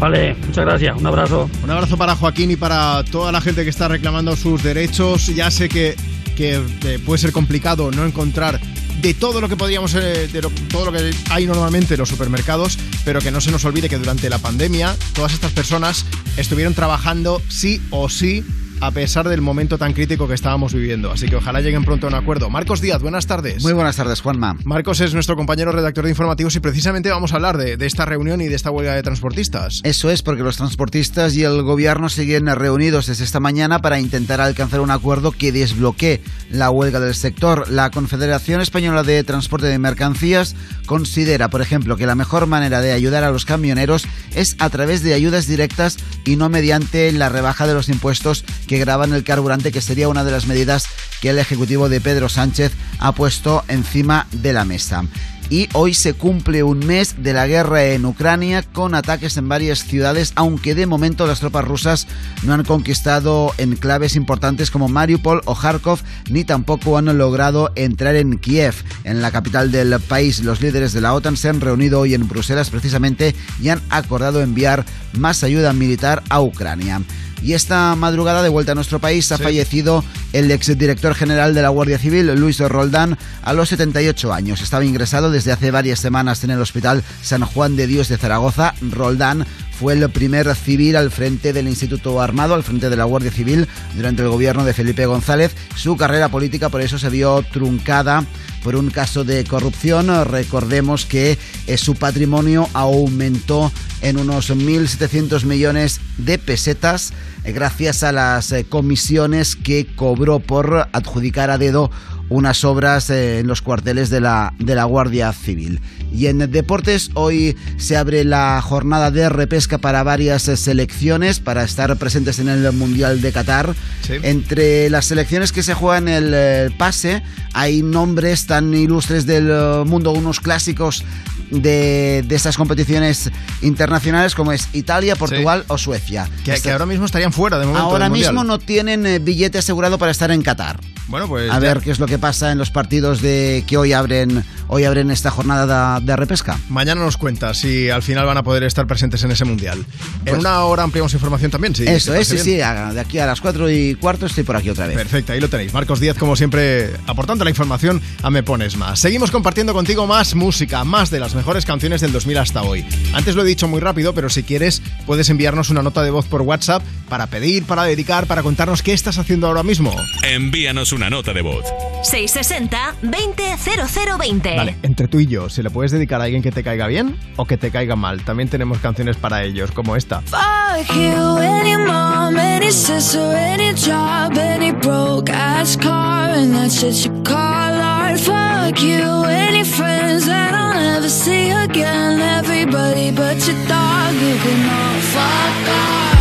Vale, muchas gracias. Un abrazo. Un abrazo para Joaquín y para toda la gente que está reclamando sus derechos. Ya sé que, que eh, puede ser complicado no encontrar de todo lo que podríamos, eh, de todo lo que hay normalmente en los supermercados, pero que no se nos olvide que durante la pandemia todas estas personas estuvieron trabajando sí o sí a pesar del momento tan crítico que estábamos viviendo. Así que ojalá lleguen pronto a un acuerdo. Marcos Díaz, buenas tardes. Muy buenas tardes, Juanma. Marcos es nuestro compañero redactor de informativos y precisamente vamos a hablar de, de esta reunión y de esta huelga de transportistas. Eso es porque los transportistas y el gobierno siguen reunidos desde esta mañana para intentar alcanzar un acuerdo que desbloquee la huelga del sector. La Confederación Española de Transporte de Mercancías considera, por ejemplo, que la mejor manera de ayudar a los camioneros es a través de ayudas directas y no mediante la rebaja de los impuestos que graban el carburante, que sería una de las medidas que el Ejecutivo de Pedro Sánchez ha puesto encima de la mesa. Y hoy se cumple un mes de la guerra en Ucrania con ataques en varias ciudades, aunque de momento las tropas rusas no han conquistado enclaves importantes como Mariupol o Kharkov, ni tampoco han logrado entrar en Kiev, en la capital del país. Los líderes de la OTAN se han reunido hoy en Bruselas precisamente y han acordado enviar más ayuda militar a Ucrania. Y esta madrugada, de vuelta a nuestro país, ha fallecido el exdirector general de la Guardia Civil, Luis Roldán, a los 78 años. Estaba ingresado desde hace varias semanas en el Hospital San Juan de Dios de Zaragoza. Roldán fue el primer civil al frente del Instituto Armado, al frente de la Guardia Civil, durante el gobierno de Felipe González. Su carrera política por eso se vio truncada por un caso de corrupción. Recordemos que eh, su patrimonio aumentó en unos 1.700 millones de pesetas eh, gracias a las eh, comisiones que cobró por adjudicar a dedo unas obras eh, en los cuarteles de la, de la Guardia Civil. Y en deportes, hoy se abre la jornada de repesca para varias eh, selecciones para estar presentes en el Mundial de Qatar. Entre las selecciones que se juegan el eh, pase, hay nombres tan ilustres del mundo, unos clásicos de, de estas competiciones internacionales como es Italia, Portugal o Suecia. Que, que ahora mismo estarían fuera de momento. Ahora mismo no tienen billete asegurado para estar en Qatar. Bueno, pues. A ya- ver qué es lo que pasa en los partidos de que hoy abren hoy abren esta jornada de, de repesca. Mañana nos cuentas si al final van a poder estar presentes en ese mundial. en Pues- una hora ampliamos información también, sí. Eso ¿te es, sí, sí, de aquí a las 4 y cuarto estoy por aquí otra vez. Perfecto, ahí lo tenéis. Marcos Díaz, como siempre, aportando la información a Me Pones Más. Seguimos compartiendo contigo más música, más de las mejores canciones del 2000 hasta hoy. Antes lo he dicho muy rápido, pero si quieres, puedes enviarnos una nota de voz por WhatsApp para pedir, para dedicar, para contarnos qué estás haciendo ahora mismo. Envíanos una nota de voz. 660-200020. Vale, entre tú y yo, ¿se le puedes dedicar a alguien que te caiga bien o que te caiga mal? También tenemos canciones para ellos, como esta. Fuck you, any mom, any sister, any job, any broke ass car, and that shit you call art. Fuck you, any friends that I'll never see again. Everybody but your dog, you can all fuck off.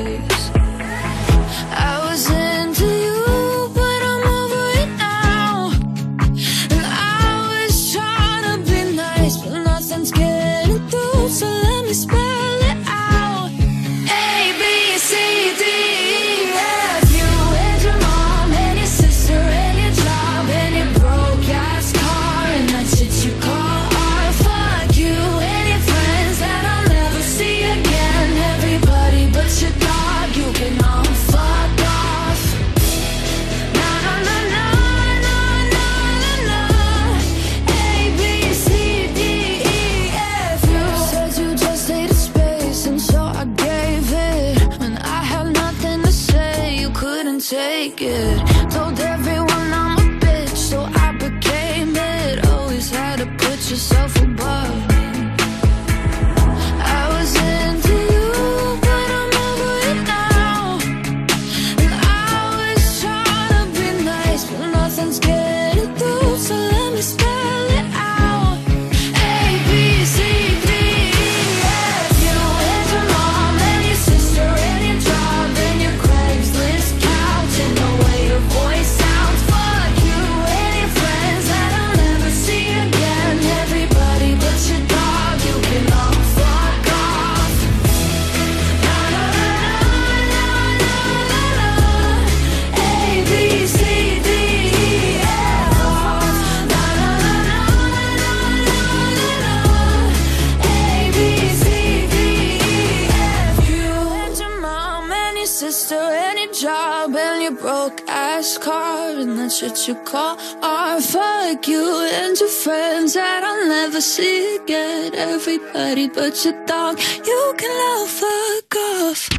You call art. Fuck you and your friends that I'll never see again. Everybody but your dog, you can all fuck off.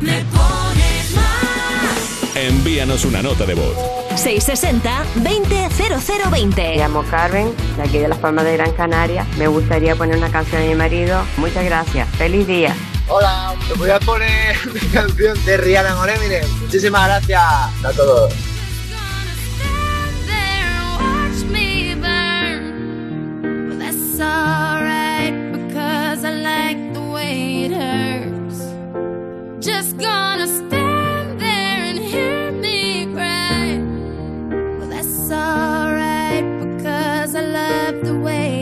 Me pones más. Envíanos una nota de voz. 660-200020. Me llamo Carmen, de aquí de las Palmas de Gran Canaria. Me gustaría poner una canción a mi marido. Muchas gracias. Feliz día. Hola, te voy a poner [laughs] mi canción de Rihanna con Eminem. Muchísimas gracias a todos. watch me burn. Well, that's alright because I like the way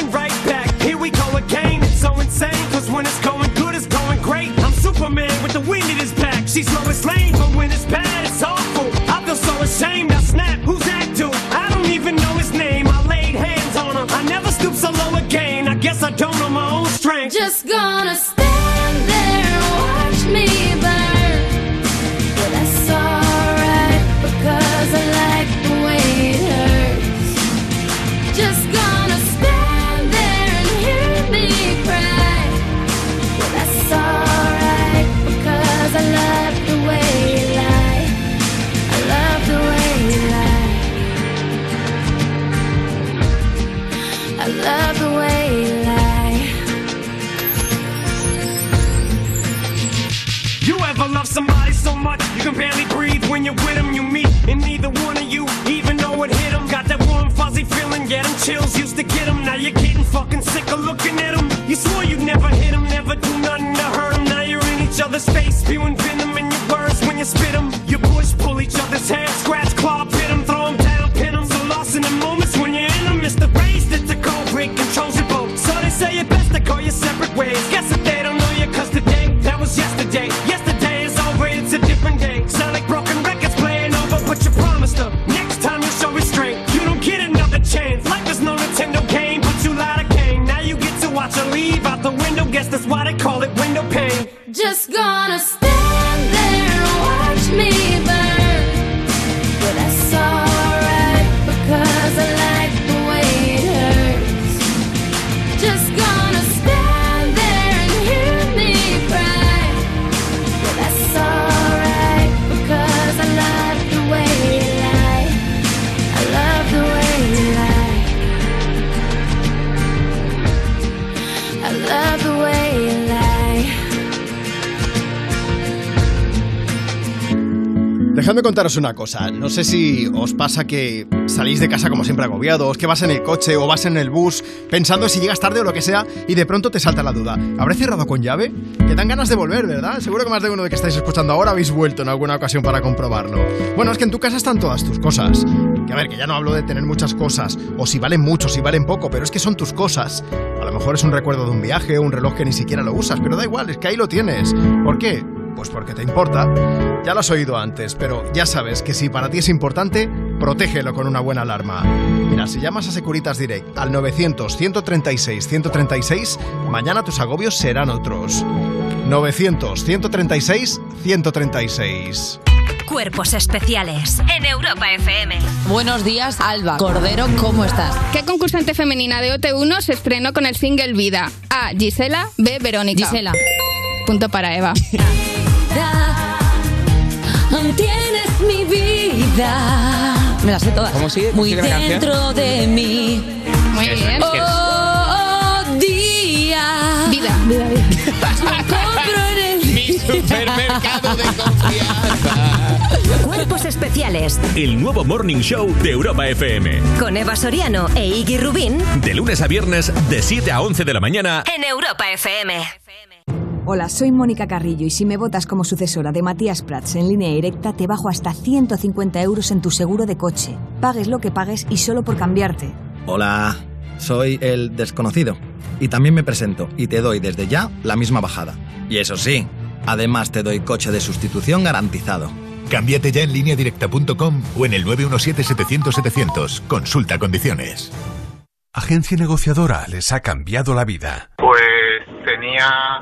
insane, cause when it's going good, it's going great. I'm Superman with the wind in his back. She's Lois Lane, but when it's bad, it's awful. I feel so ashamed. Now snap. Who's that dude? I don't even know his name. I laid hands on her. I never stoop so low again. I guess I don't know my own strength. Just gonna stand contaros una cosa. No sé si os pasa que salís de casa como siempre agobiados, que vas en el coche o vas en el bus pensando si llegas tarde o lo que sea y de pronto te salta la duda. ¿Habré cerrado con llave? Que dan ganas de volver, ¿verdad? Seguro que más de uno de que estáis escuchando ahora habéis vuelto en alguna ocasión para comprobarlo. Bueno, es que en tu casa están todas tus cosas. Que a ver, que ya no hablo de tener muchas cosas, o si valen mucho, si valen poco, pero es que son tus cosas. A lo mejor es un recuerdo de un viaje, un reloj que ni siquiera lo usas, pero da igual, es que ahí lo tienes. ¿Por qué? Pues porque te importa. Ya lo has oído antes, pero ya sabes que si para ti es importante, protégelo con una buena alarma. Mira, si llamas a Securitas Direct al 900-136-136, mañana tus agobios serán otros. 900-136-136. Cuerpos especiales en Europa FM. Buenos días, Alba. Cordero, ¿cómo estás? ¿Qué concursante femenina de OT1 se estrenó con el single Vida? A. Gisela. B. Verónica. Gisela. Punto para Eva. [laughs] Tienes mi vida. Me la sé todas. ¿Cómo sigue? Muy ¿Sigue dentro de mí. Muy bien. Oh, día. Vida, vida, vida. [laughs] Compro en el Mi supermercado de confianza. Cuerpos especiales El nuevo Morning Show de Europa FM. con Eva Soriano e Iggy Rubín De lunes a viernes, de 7 a 11 de la mañana. en Europa FM. Hola, soy Mónica Carrillo y si me votas como sucesora de Matías Prats en línea directa te bajo hasta 150 euros en tu seguro de coche. Pagues lo que pagues y solo por cambiarte. Hola, soy el desconocido. Y también me presento y te doy desde ya la misma bajada. Y eso sí, además te doy coche de sustitución garantizado. Cámbiate ya en lineadirecta.com o en el 917-700-700. Consulta condiciones. Agencia negociadora les ha cambiado la vida. Pues tenía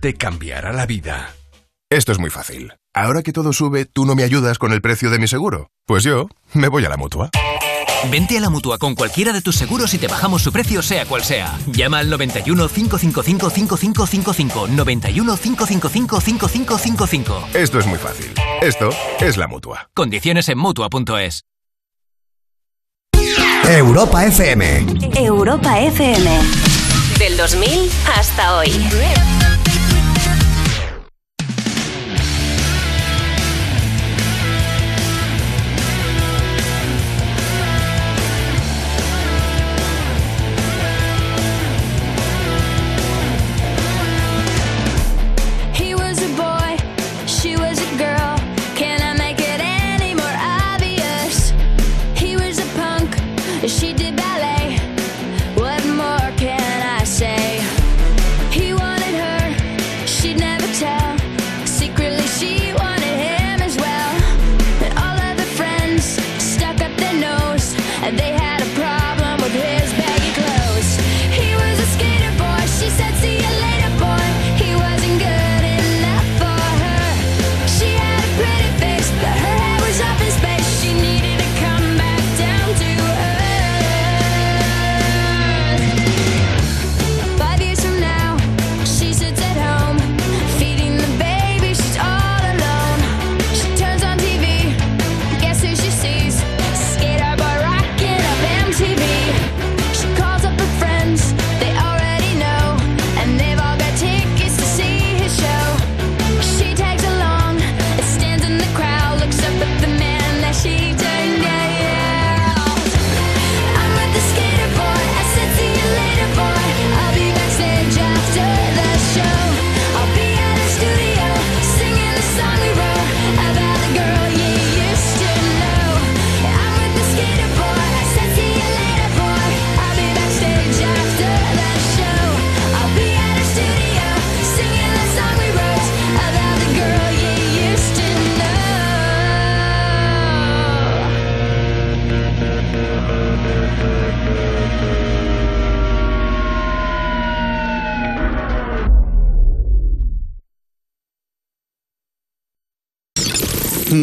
te cambiará la vida. Esto es muy fácil. Ahora que todo sube, ¿tú no me ayudas con el precio de mi seguro? Pues yo me voy a la mutua. Vente a la mutua con cualquiera de tus seguros y te bajamos su precio, sea cual sea. Llama al 91 555 5555. 91 555 5555. Esto es muy fácil. Esto es la mutua. Condiciones en mutua.es. Europa FM. Europa FM. Del 2000 hasta hoy.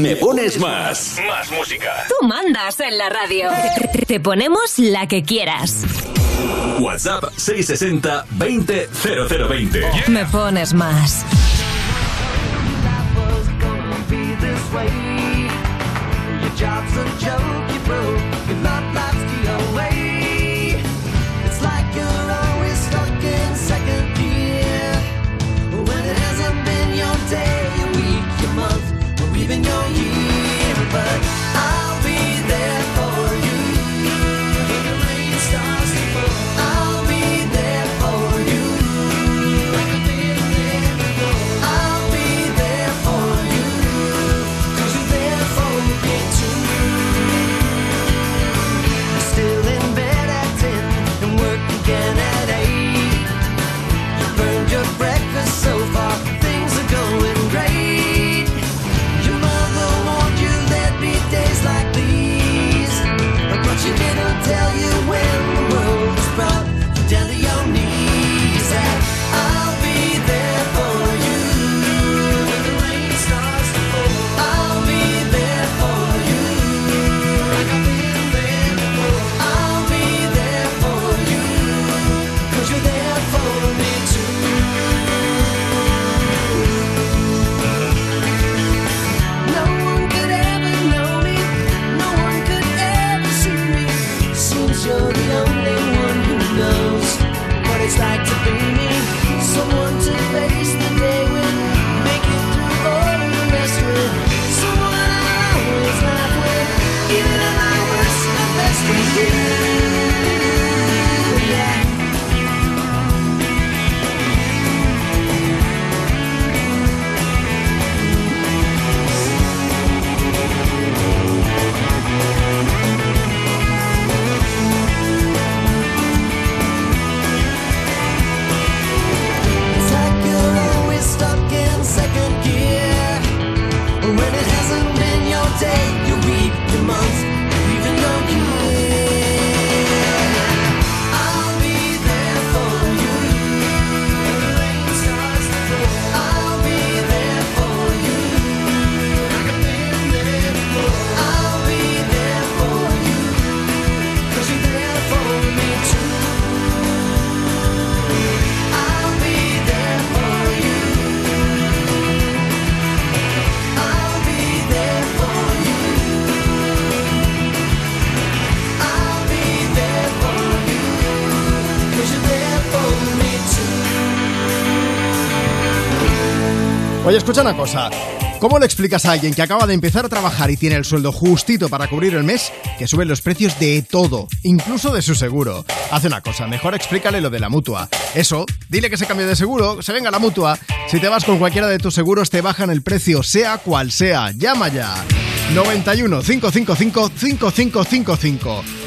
Me pones más. Más música. Tú mandas en la radio. Te, ponemos la que quieras. WhatsApp 660 20 0020. Yeah. Me pones más. Oye, escucha una cosa. ¿Cómo le explicas a alguien que acaba de empezar a trabajar y tiene el sueldo justito para cubrir el mes que suben los precios de todo, incluso de su seguro? Hace una cosa, mejor explícale lo de la mutua. Eso, dile que se cambie de seguro, se venga la mutua. Si te vas con cualquiera de tus seguros, te bajan el precio, sea cual sea. Llama ya. 91 555 5555.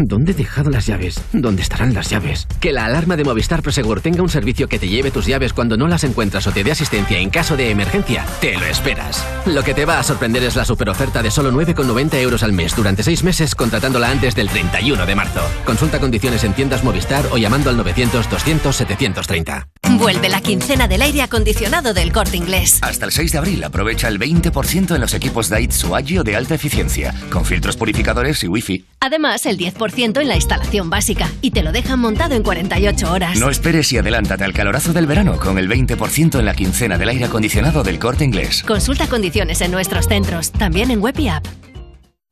¿Dónde he dejado las llaves? ¿Dónde estarán las llaves? Que la alarma de Movistar Prosegur tenga un servicio que te lleve tus llaves cuando no las encuentras o te dé asistencia en caso de emergencia, te lo esperas. Lo que te va a sorprender es la superoferta de solo 9,90 euros al mes durante 6 meses contratándola antes del 31 de marzo. Consulta condiciones en tiendas Movistar o llamando al 900-200-730. Vuelve la quincena del aire acondicionado del corte inglés. Hasta el 6 de abril aprovecha el 20% en los equipos Daitsu Agio de alta eficiencia, con filtros purificadores y wifi. Además, el 10% en la instalación básica y te lo dejan montado en 48 horas. No esperes y adelántate al calorazo del verano con el 20% en la quincena del aire acondicionado del corte inglés. Consulta condiciones en nuestros centros, también en web y app.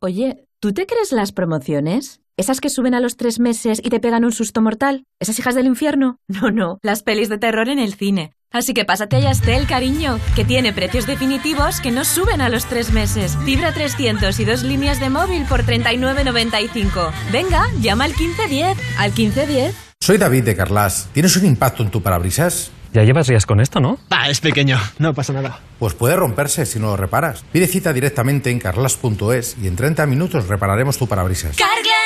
Oye, ¿tú te crees las promociones? ¿Esas que suben a los tres meses y te pegan un susto mortal? ¿Esas hijas del infierno? [laughs] No, no, las pelis de terror en el cine. Así que pásate a Yastel, cariño, que tiene precios definitivos que no suben a los tres meses. Fibra 300 y dos líneas de móvil por 39.95. Venga, llama al 1510. ¿Al 1510? Soy David de Carlas. ¿Tienes un impacto en tu parabrisas? Ya llevas días con esto, ¿no? Ah, es pequeño, no pasa nada. Pues puede romperse si no lo reparas. Pide cita directamente en carlas.es y en 30 minutos repararemos tu parabrisas. Carglass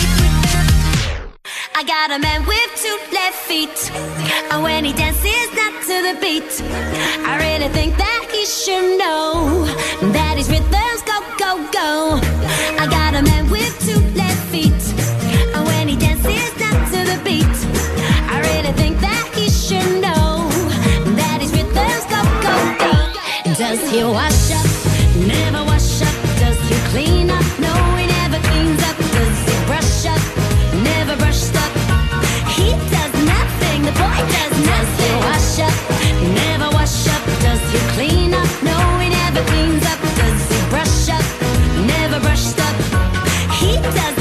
I got a man with two left feet. And when he dances not to the beat, I really think that he should know that his rhythms go, go, go. I got a man with two left feet. And when he dances not to the beat, I really think that he should know that his rhythms go, go, go. Does he wash up? Never wash up. Does he clean Never brushed up. He does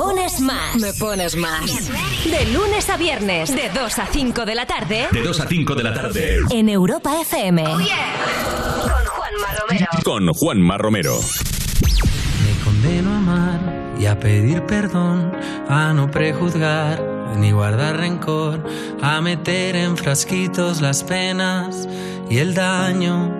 pones más. Me pones más. De lunes a viernes, de 2 a 5 de la tarde. De 2 a 5 de la tarde. En Europa FM. Con Juanma Romero. Con Juanma Romero. Me condeno a amar y a pedir perdón, a no prejuzgar ni guardar rencor, a meter en frasquitos las penas y el daño.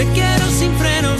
te quiero sin frenos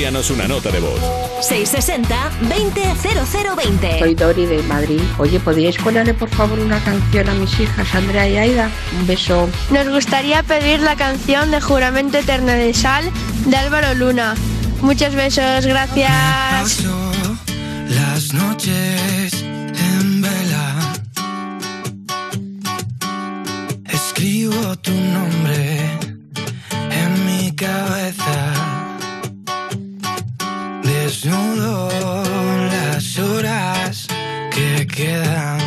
Envíanos una nota de voz. 660-200020. Soy Dori de Madrid. Oye, ¿podríais ponerle por favor una canción a mis hijas, Andrea y Aida? Un beso. Nos gustaría pedir la canción de Juramento Eterno de Sal de Álvaro Luna. Muchos besos, gracias. Paso las noches en vela. Escribo tu nombre en mi cabeza. queda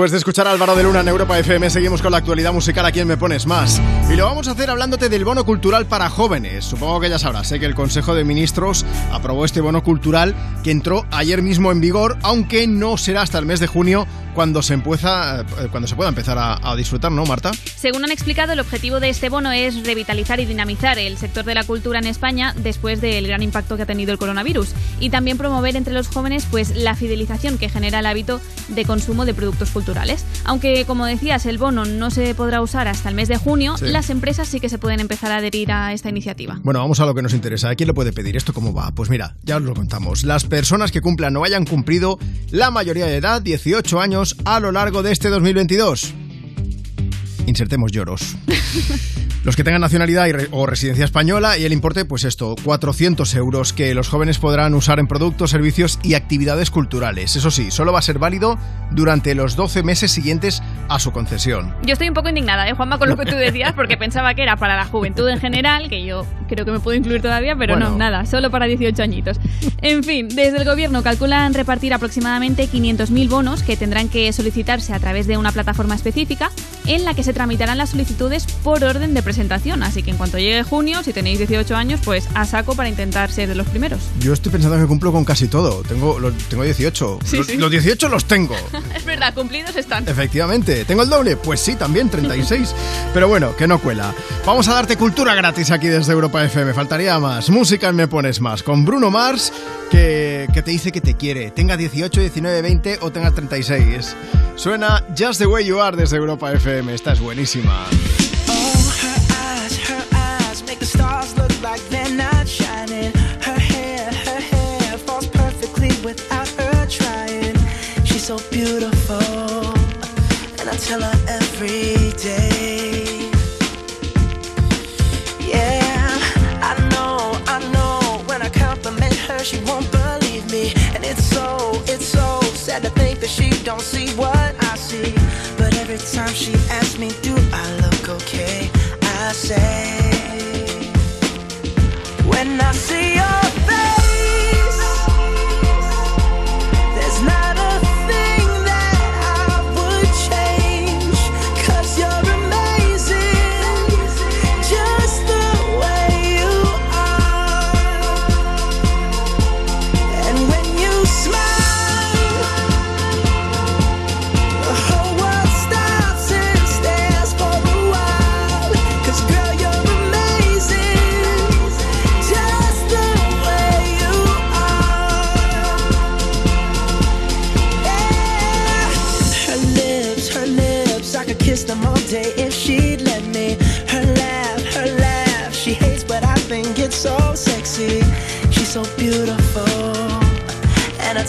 Después de escuchar a Álvaro de Luna en Europa FM, seguimos con la actualidad musical a quien me pones más. Y lo vamos a hacer hablándote del bono cultural para jóvenes. Supongo que ya sabrás, sé que el Consejo de Ministros aprobó este bono cultural que entró ayer mismo en vigor, aunque no será hasta el mes de junio cuando se empieza, eh, cuando se pueda empezar a, a disfrutar, ¿no, Marta? Según han explicado, el objetivo de este bono es revitalizar y dinamizar el sector de la cultura en España después del gran impacto que ha tenido el coronavirus y también promover entre los jóvenes pues la fidelización que genera el hábito de consumo de productos culturales. Aunque como decías, el bono no se podrá usar hasta el mes de junio, Sí. las empresas sí que se pueden empezar a adherir a esta iniciativa. Bueno, vamos a lo que nos interesa. ¿A quién lo puede pedir? ¿Esto cómo va? Pues mira, ya os lo contamos. Las personas que cumplan o hayan cumplido la mayoría de edad, 18 años, a lo largo de este 2022. Insertemos lloros. [laughs] Los que tengan nacionalidad y re- o residencia española y el importe, pues esto, 400 euros que los jóvenes podrán usar en productos, servicios y actividades culturales. Eso sí, solo va a ser válido durante los 12 meses siguientes a su concesión. Yo estoy un poco indignada, ¿eh, Juanma, con lo que tú decías, porque pensaba que era para la juventud en general, que yo creo que me puedo incluir todavía, pero Bueno. no, nada, solo para 18 añitos. En fin, desde el gobierno calculan repartir aproximadamente 500.000 bonos que tendrán que solicitarse a través de una plataforma específica en la que se tramitarán las solicitudes por orden de presentación. Así que en cuanto llegue junio, si tenéis 18 años, pues a saco para intentar ser de los primeros. Yo estoy pensando que cumplo con casi todo. Tengo, tengo 18. Sí, los, sí. los 18 los tengo. [laughs] es verdad, cumplidos están. Efectivamente. ¿Tengo el doble? Pues sí, también, 36. [laughs] Pero bueno, que no cuela. Vamos a darte cultura gratis aquí desde Europa FM. Faltaría más. Música en Me Pones Más. Con Bruno Mars, que, que te dice que te quiere. Tenga 18, 19, 20 o tenga 36. Suena Just the Way You Are desde Europa FM. Esta es buenísima. Stars look like they're not shining. Her hair, her hair falls perfectly without her trying. She's so beautiful, and I tell her every day. Yeah, I know, I know. When I compliment her, she won't believe me, and it's so, it's so sad to think that she don't see what when I see your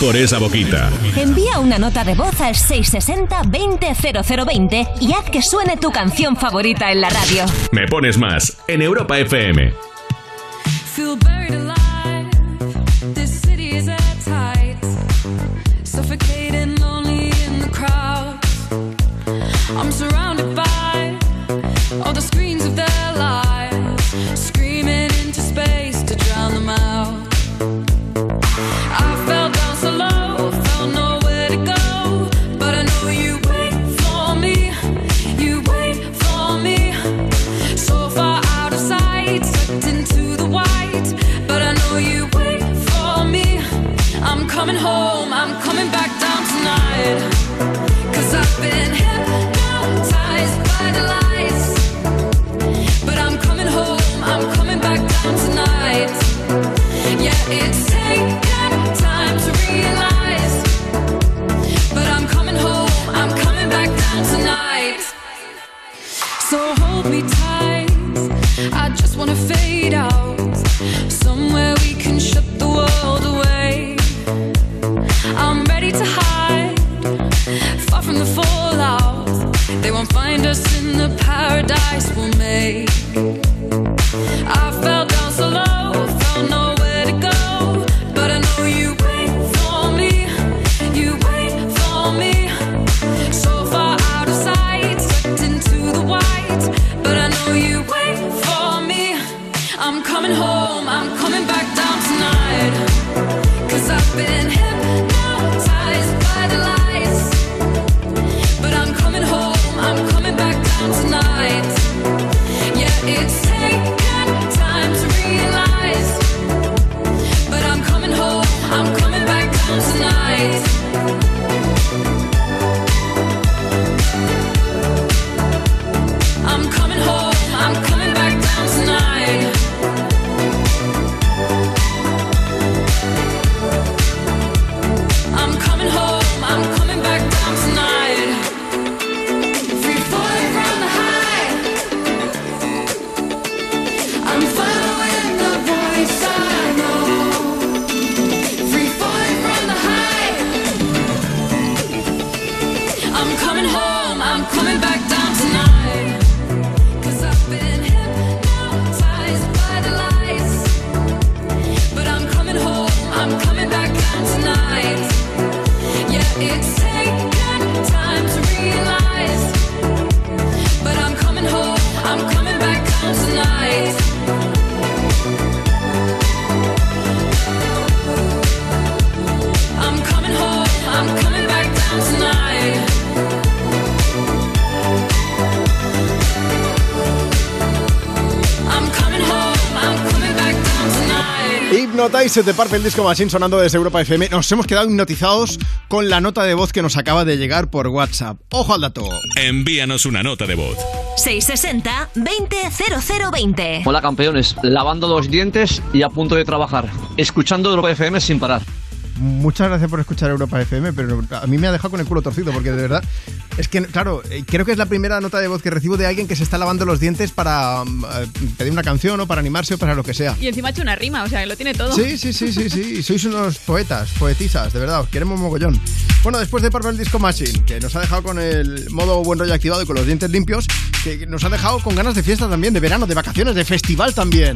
por esa boquita. Envía una nota de voz al 660-200020 y haz que suene tu canción favorita en la radio. Me pones más en Europa FM. I Notáis de Purple Disco Machine sonando desde Europa FM. Nos hemos quedado hipnotizados con la nota de voz que nos acaba de llegar por WhatsApp. Ojo al dato. Envíanos una nota de voz. 660-200020. Hola campeones, lavando los dientes y a punto de trabajar, escuchando Europa FM sin parar. Muchas gracias por escuchar Europa FM, pero a mí me ha dejado con el culo torcido porque de verdad es que, claro, eh, creo que es la primera nota de voz que recibo de alguien que se está lavando los dientes para mm, eh, pedir una canción o para animarse o para lo que sea. Y encima ha hecho una rima, o sea, que lo tiene todo. Sí, sí, sí, sí, sí. Sois unos poetas, poetisas, de verdad, os queremos mogollón. Bueno, después de Purple Disco Machine, que nos ha dejado con el modo buen rollo activado y con los dientes limpios, que nos ha dejado con ganas de fiesta también, de verano, de vacaciones, de festival también.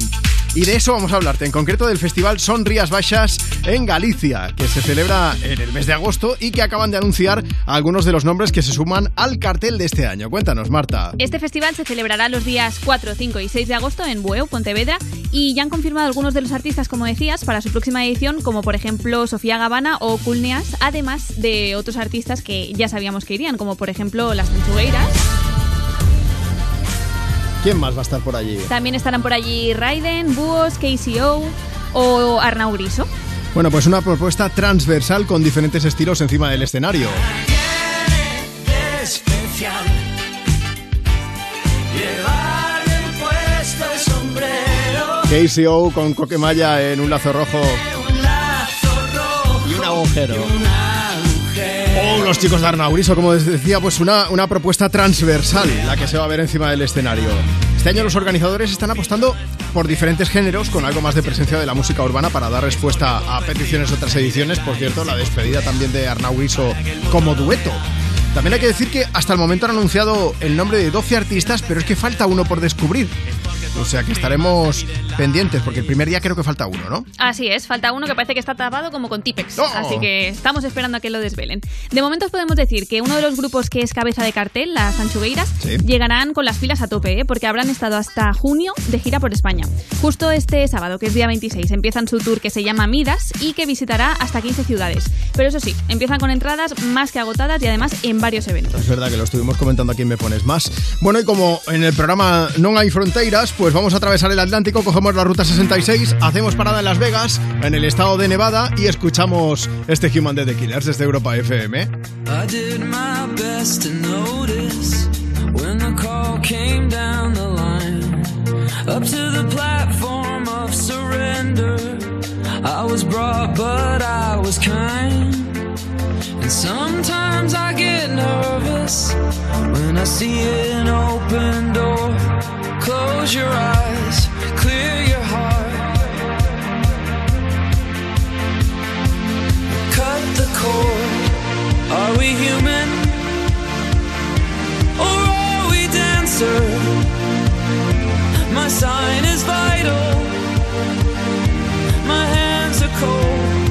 Y de eso vamos a hablarte, en concreto del festival Son Rías Baixas en Galicia, que se celebra en el mes de agosto y que acaban de anunciar algunos de los nombres que se suman al cartel de este año. Cuéntanos, Marta. Este festival se celebrará los días 4, 5 y 6 de agosto en Bueu, Pontevedra, y ya han confirmado algunos de los artistas, como decías, para su próxima edición, como por ejemplo Sofía Gavana o Culneas, además de otros artistas que ya sabíamos que irían, como por ejemplo Las Tanchugueiras. ¿Quién más va a estar por allí? También estarán por allí Raiden, Búhos, KCO o Arnau Griso. Bueno, pues una propuesta transversal con diferentes estilos encima del escenario. KCO con Coquemaya en un lazo rojo Un lazo rojo. y un agujero. Los chicos de Arnauriso, como decía, pues una, una propuesta transversal la que se va a ver encima del escenario. Este año los organizadores están apostando por diferentes géneros con algo más de presencia de la música urbana para dar respuesta a peticiones de otras ediciones. Por cierto, la despedida también de Arnauriso como dueto. También hay que decir que hasta el momento han anunciado el nombre de 12 artistas, pero es que falta uno por descubrir. O sea que estaremos pendientes, porque el primer día creo que falta uno, ¿no? Así es, falta uno que parece que está tapado como con Tipex. Así que estamos esperando a que lo desvelen. De momento os podemos decir que uno de los grupos que es cabeza de cartel, las Anchugueiras, Sí. llegarán con las pilas a tope, ¿eh? porque habrán estado hasta junio de gira por España. Justo este sábado, que es día 26, empiezan su tour que se llama Midas y que visitará hasta 15 ciudades. Pero eso sí, empiezan con entradas más que agotadas y además en varios eventos. Es verdad que lo estuvimos comentando aquí en Me Pones Más. Bueno, y como en el programa No hay fronteras, pues vamos a atravesar el Atlántico, cogemos la ruta 66, hacemos parada en Las Vegas, en el estado de Nevada, y escuchamos este Human de The Killers desde Europa FM. I did my best to notice when the call came down the line. Up to the platform of surrender. I was brought, but I was kind. And sometimes I get nervous when I see an open door. Close your eyes, clear your heart. Cut the cord. Are we human? Or are we dancer? My sign is vital. My hands are cold.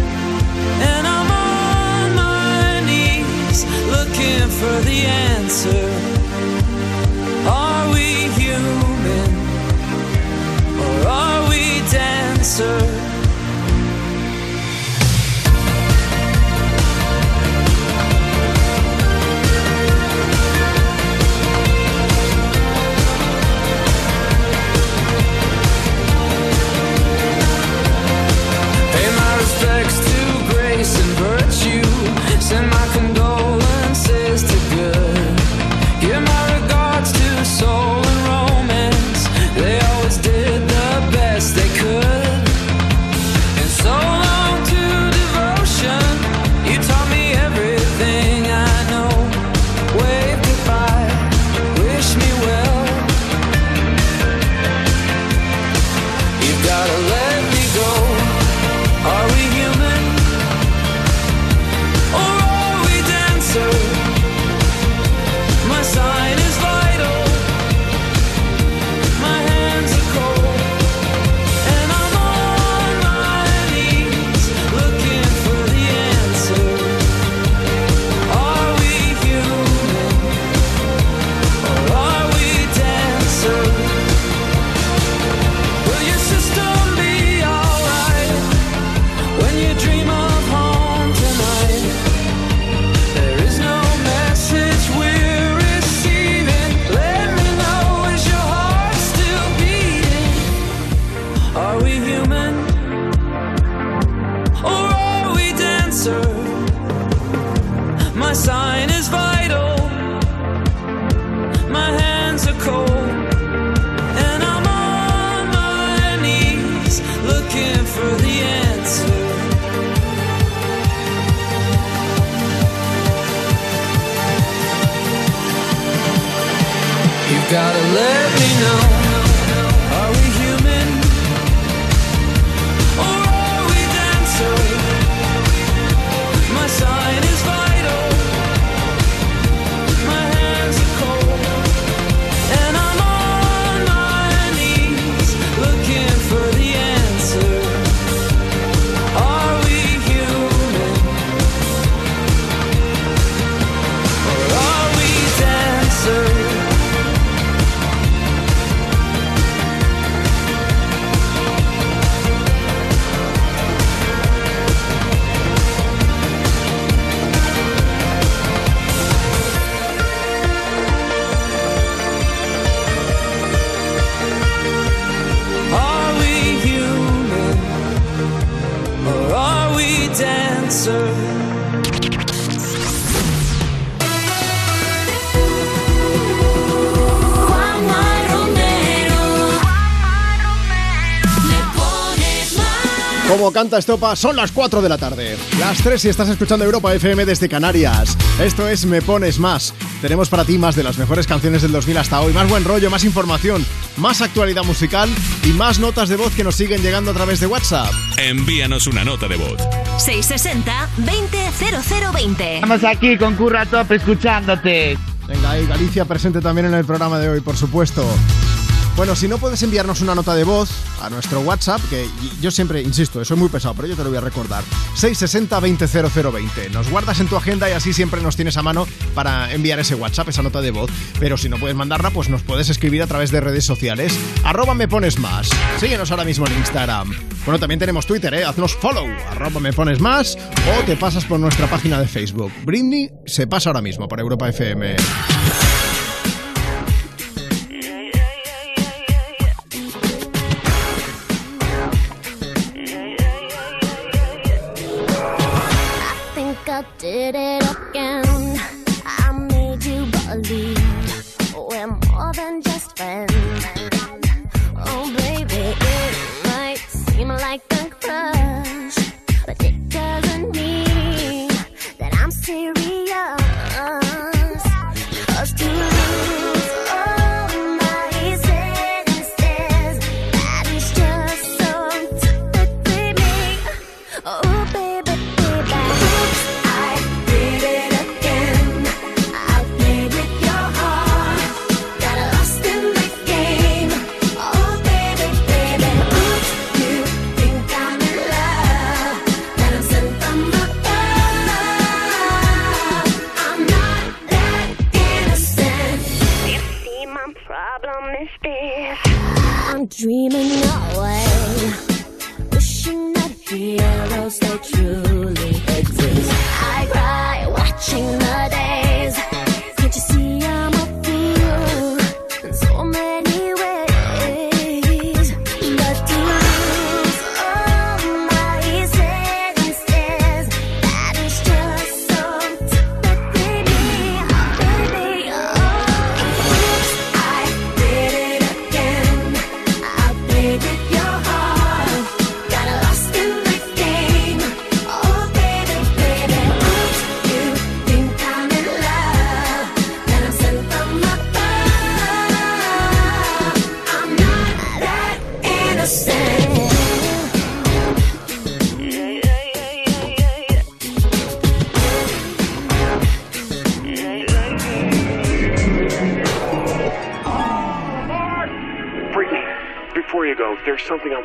And I'm on my knees looking for the answer. Are we human? Or are we dancer? Pay my respects to grace and virtue. Send my canta Estopa, son las 4 de la tarde. Las 3 si estás escuchando Europa FM desde Canarias. Esto es Me Pones Más. Tenemos para ti más de las mejores canciones del 2000 hasta hoy. Más buen rollo, más información, más actualidad musical y más notas de voz que nos siguen llegando a través de WhatsApp. Envíanos una nota de voz. 660-200020. Estamos aquí con Curra Top escuchándote. Venga, ahí Galicia presente también en el programa de hoy, por supuesto. Bueno, si no puedes enviarnos una nota de voz a nuestro WhatsApp, que yo siempre insisto, soy muy pesado, pero yo te lo voy a recordar. 660-200020. Nos guardas en tu agenda y así siempre nos tienes a mano para enviar ese WhatsApp, esa nota de voz. Pero si no puedes mandarla, pues nos puedes escribir a través de redes sociales. Arroba me pones más. Síguenos ahora mismo en Instagram. Bueno, también tenemos Twitter, ¿eh? Haznos follow. Arroba me pones más. O te pasas por nuestra página de Facebook. Britney se pasa ahora mismo por Europa FM.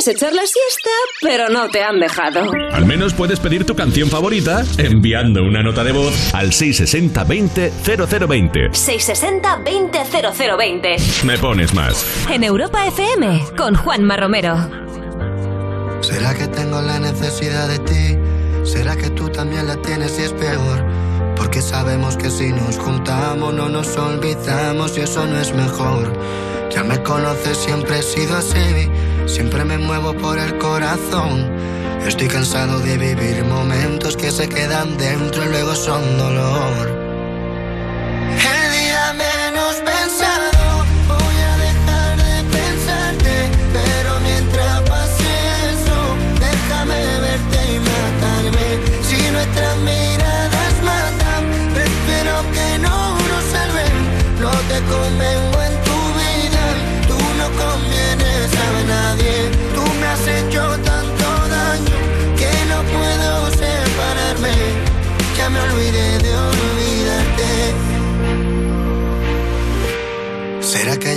Quieres echar la siesta, pero no te han dejado. Al menos puedes pedir tu canción favorita enviando una nota de voz al 660 20 0020. 660 20 0020. Me pones más. En Europa FM, con Juanma Romero. ¿Será que tengo la necesidad de ti? ¿Será que tú también la tienes y es peor? Porque sabemos que si nos juntamos no nos olvidamos y eso no es mejor. Ya me conoces, siempre he sido así, siempre me muevo por el corazón. Estoy cansado de vivir momentos que se quedan dentro y luego son dolor. El día menos pensado voy a dejar de pensarte, pero mientras pase eso, déjame verte y matarme. Si nuestras miradas matan, espero que no nos salven. No te convengo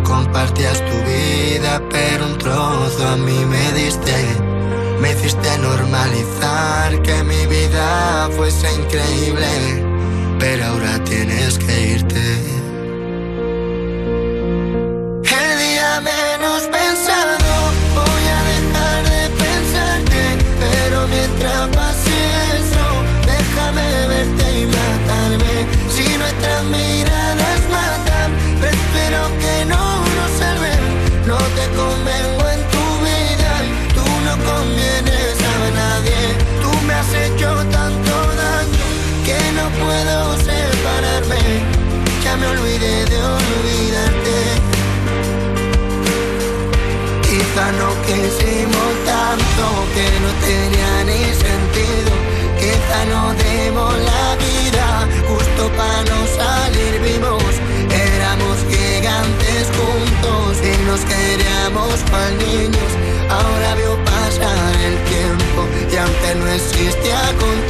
No compartías tu vida, pero un trozo a mí me diste. Me hiciste normalizar que mi vida fuese increíble, pero ahora tienes que irte. El día menos pensado voy a dejar de pensarte, pero mientras pase eso, déjame verte y matarme. Si nuestras miradas No quisimos tanto que no tenía ni sentido. Quizá no demos la vida justo para no salir vivos. Éramos gigantes juntos y nos queríamos para niños. Ahora veo pasar el tiempo y aunque no existía contigo,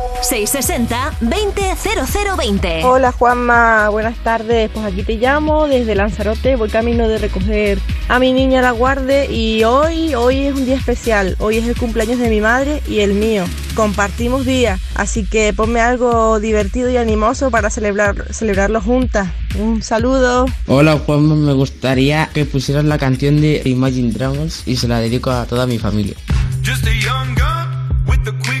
660 20 0020. Hola Juanma, buenas tardes. Pues aquí te llamo desde Lanzarote. Voy camino de recoger a mi niña la guarde y hoy, hoy es un día especial. Hoy es el cumpleaños de mi madre y el mío. Compartimos día, así que ponme algo divertido y animoso para celebrar, celebrarlo juntas. Un saludo. Hola Juanma, me gustaría que pusieras la canción de Imagine Dragons y se la dedico a toda mi familia. Just a young gun with a quick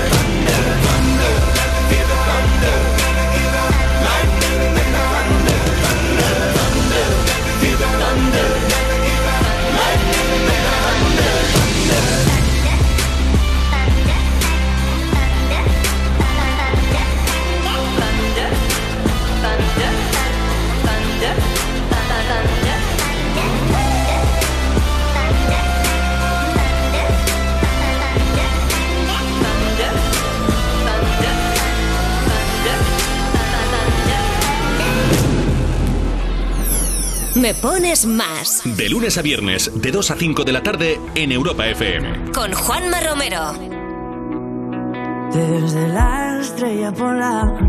Me pones más. De lunes a viernes, de 2 a 5 de la tarde, en Europa FM. Con Juanma Romero. Desde la estrella polar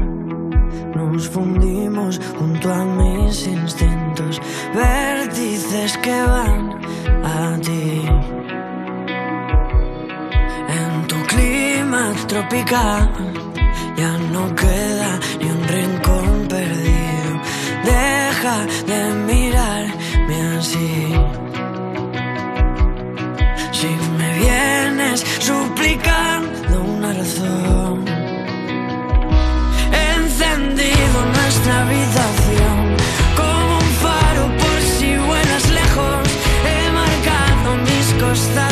nos fundimos junto a mis instintos, vértices que van a ti. En tu clima tropical ya no queda ni un rincón perdido. De mirarme así. Si me vienes suplicando una razón, he encendido nuestra habitación como un faro por si vuelas lejos. He marcado mis costados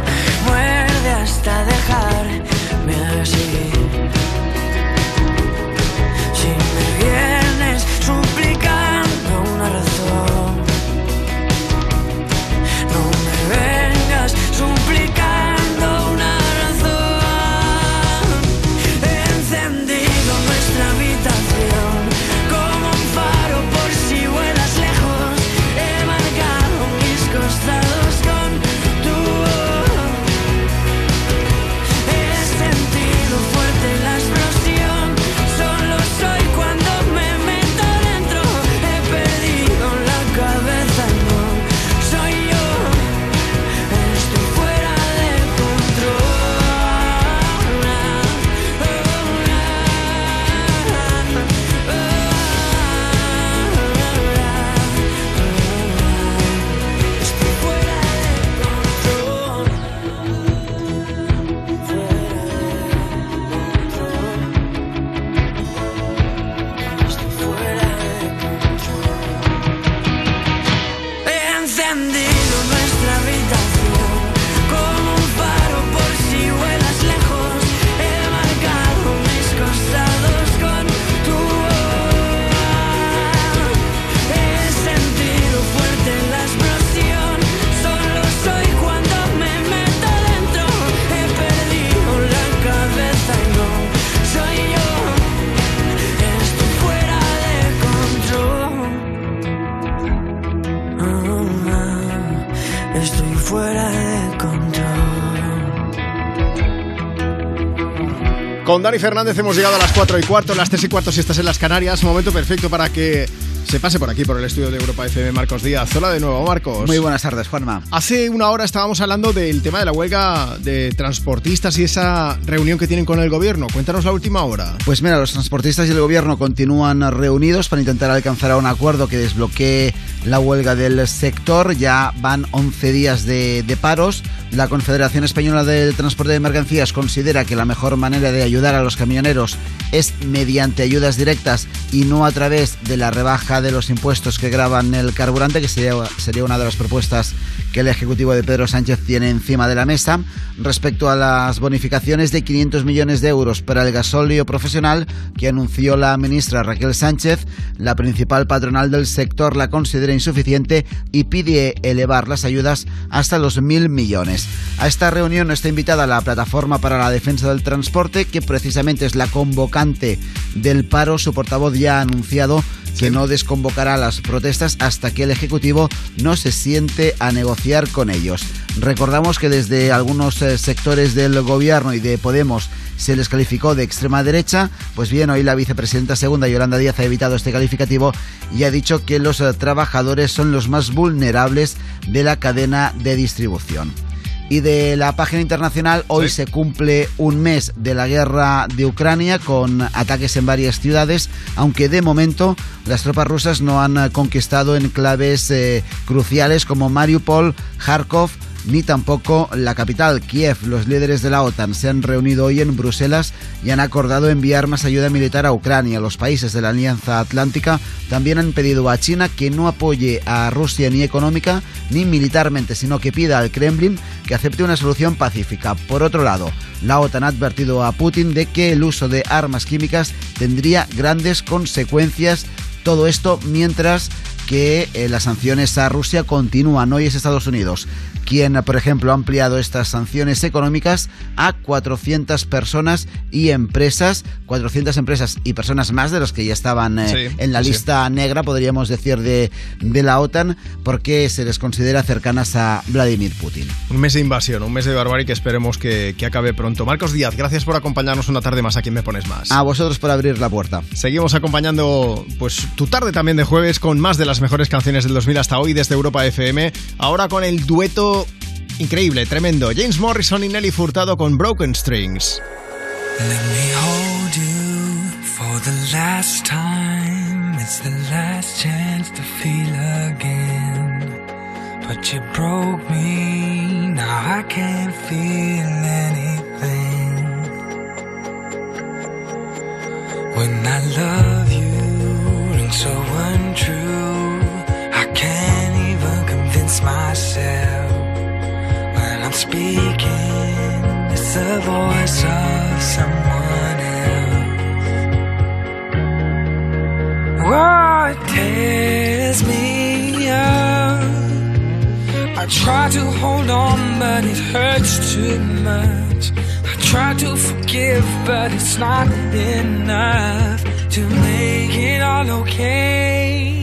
Con Dani Fernández hemos llegado a las 4 y cuarto, las 3 y cuarto si estás en las Canarias. Momento perfecto para que se pase por aquí, por el estudio de Europa FM, Marcos Díaz. Hola de nuevo, Marcos. Muy buenas tardes, Juanma. Hace una hora estábamos hablando del tema de la huelga de transportistas y esa reunión que tienen con el gobierno. Cuéntanos la última hora. Pues mira, los transportistas y el gobierno continúan reunidos para intentar alcanzar un acuerdo que desbloquee la huelga del sector. Ya van 11 días de, de paros. La Confederación Española del Transporte de Mercancías considera que la mejor manera de ayudar a los camioneros es mediante ayudas directas y no a través de la rebaja de los impuestos que graban el carburante, que sería, una de las propuestas que el Ejecutivo de Pedro Sánchez tiene encima de la mesa. Respecto a las bonificaciones de 500 millones de euros para el gasóleo profesional que anunció la ministra Raquel Sánchez, la principal patronal del sector la considera insuficiente y pide elevar las ayudas hasta los mil millones. A esta reunión está invitada la Plataforma para la Defensa del Transporte, que precisamente es la convocante del paro. Su portavoz ya ha anunciado que no desconvocará las protestas hasta que el Ejecutivo no se siente a negociar con ellos. Recordamos que desde algunos eh, sectores del Gobierno y de Podemos se les calificó de extrema derecha, pues bien, hoy la vicepresidenta segunda Yolanda Díaz ha evitado este calificativo y ha dicho que los eh, trabajadores son los más vulnerables de la cadena de distribución. Y de la página internacional, hoy se cumple un mes de la guerra de Ucrania con ataques en varias ciudades, aunque de momento las tropas rusas no han conquistado enclaves eh, cruciales como Mariupol, Kharkov, ni tampoco la capital, Kiev. Los líderes de la OTAN se han reunido hoy en Bruselas y han acordado enviar más ayuda militar a Ucrania. Los países de la Alianza Atlántica también han pedido a China que no apoye a Rusia ni económica ni militarmente, sino que pida al Kremlin que acepte una solución pacífica. Por otro lado, la OTAN ha advertido a Putin de que el uso de armas químicas tendría grandes consecuencias. Todo esto mientras que eh, las sanciones a Rusia continúan. Hoy es Estados Unidos quien, por ejemplo, ha ampliado estas sanciones económicas a 400 personas y empresas, 400 empresas y personas más de los que ya estaban eh, Sí, en la sí. lista negra, podríamos decir, de, de la OTAN, porque se les considera cercanas a Vladimir Putin. Un mes de invasión, un mes de barbarie que esperemos que, que acabe pronto. Marcos Díaz, gracias por acompañarnos una tarde más aquí Me Pones Más. A vosotros por abrir la puerta. Seguimos acompañando pues tu tarde también de jueves con más de las mejores canciones del 2000 hasta hoy desde Europa FM. Ahora con el dueto increíble, tremendo. James Morrison y Nelly Furtado con Broken Strings. Let me hold you for the last time. It's the last chance to feel again. But you broke me, now I can't feel anything. When I love you, rings so untrue. I can't even convince myself I'm speaking. It's the voice of someone else. What tears me up? I try to hold on, but it hurts too much. I try to forgive, but it's not enough to make it all okay.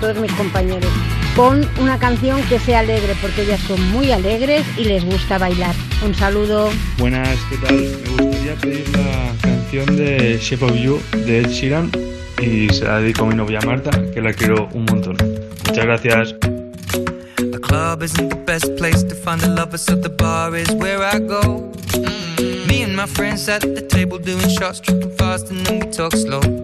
Todos mis compañeros con una canción que sea alegre, porque ellas son muy alegres y les gusta bailar. Un saludo. Buenas, ¿qué tal? Me gustaría pedir la canción de Shape of You de Ed Sheeran y se la dedico a mi novia Marta, que la quiero un montón. Muchas gracias. The club isn't the best place to find the lovers, so the bar is where I go. Mm. Me and my friends at the table doing shots, tripping fast, and then we talk slow.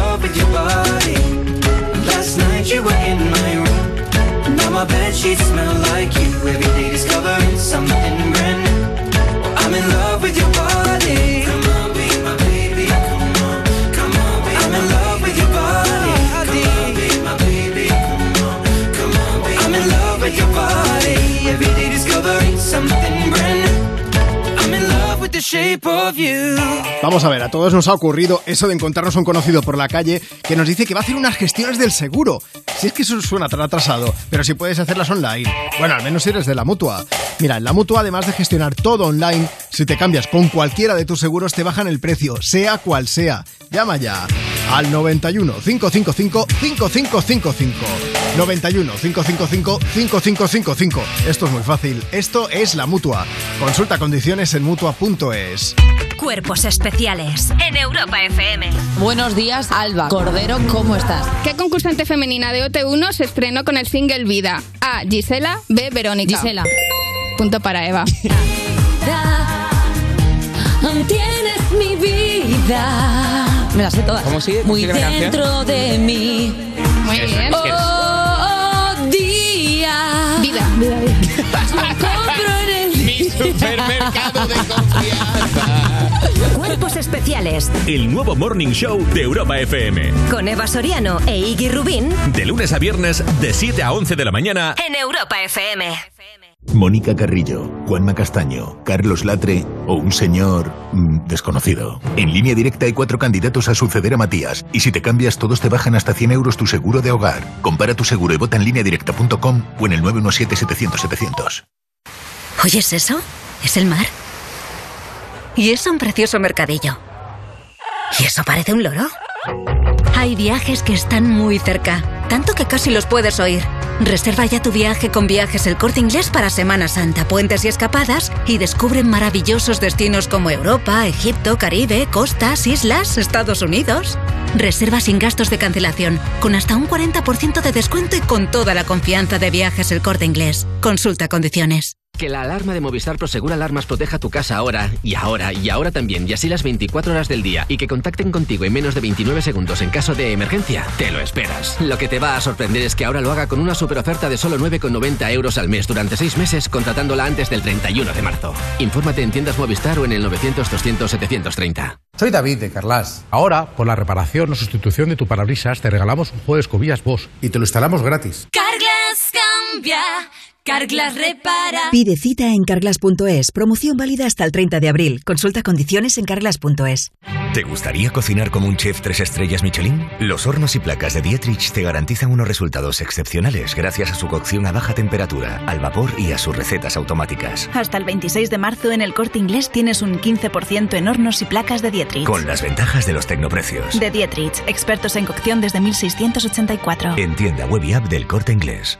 with your body. Last night you were in my room. Now my bed sheets smell like you. Every day discovering something brand new. I'm in love with your body. Vamos a ver, a todos nos ha ocurrido eso de encontrarnos un conocido por la calle que nos dice que va a hacer unas gestiones del seguro. Si es que eso suena tan atrasado, pero si puedes hacerlas online. Bueno, al menos si eres de la mutua. Mira, en la mutua, además de gestionar todo online, si te cambias con cualquiera de tus seguros, te bajan el precio, sea cual sea. Llama ya al 91 555 5555. 91 555 5555. Esto es muy fácil. Esto es la mutua. Consulta condiciones en mutua.es. Cuerpos especiales en Europa FM. Buenos días, Alba. Cordero, ¿cómo estás? ¿Qué concursante femenina de OT1 se estrenó con el single Vida? A. Gisela. B. Verónica. Gisela. Punto para Eva. [laughs] Tienes mi vida Me las sé todas. ¿Cómo sigue? muy dentro de mí. Muy bien. Oh, día. Vida, vida, vida. [laughs] Compro en el Mi supermercado de confianza. Cuerpos especiales El nuevo Morning Show de Europa FM. con Eva Soriano e Iggy Rubín De lunes a viernes, de 7 a 11 de la mañana. en Europa FM. Mónica Carrillo, Juanma Castaño, Carlos Latre o un señor mm, desconocido. En línea directa hay cuatro candidatos a suceder a Matías y si te cambias todos te bajan hasta 100 euros tu seguro de hogar. Compara tu seguro y vota en línea directa.com o en el 917-700-700. ¿Oyes eso? Es el mar. Y es un precioso mercadillo. ¿Y eso parece un loro? Hay viajes que están muy cerca, tanto que casi los puedes oír. Reserva ya tu viaje con Viajes El Corte Inglés para Semana Santa, puentes y escapadas y descubre maravillosos destinos como Europa, Egipto, Caribe, costas, islas, Estados Unidos. Reserva sin gastos de cancelación, con hasta un 40% de descuento y con toda la confianza de Viajes El Corte Inglés. Consulta condiciones. Que la alarma de Movistar Prosegura Alarmas proteja tu casa ahora, y ahora, y ahora también, y así las 24 horas del día, y que contacten contigo en menos de 29 segundos en caso de emergencia, te lo esperas. Lo que te va a sorprender es que ahora lo haga con una super oferta de solo 9,90 euros al mes durante 6 meses, contratándola antes del 31 de marzo. Infórmate en tiendas Movistar o en el 900-200-730. Soy David de Carlas. Ahora, por la reparación o sustitución de tu parabrisas, te regalamos un juego de escobillas Bosch y te lo instalamos gratis. Carglass cambia, Carglass repara. Pide cita en carglass.es. Promoción válida hasta el 30 de abril. Consulta condiciones en carglass.es. ¿Te gustaría cocinar como un chef tres estrellas Michelin? Los hornos y placas de Dietrich te garantizan unos resultados excepcionales gracias a su cocción a baja temperatura, al vapor y a sus recetas automáticas. Hasta el 26 de marzo en el corte inglés tienes un 15% en hornos y placas de Dietrich. Con las ventajas de los tecnoprecios. De Dietrich, expertos en cocción desde 1684. En tienda web y app del corte inglés.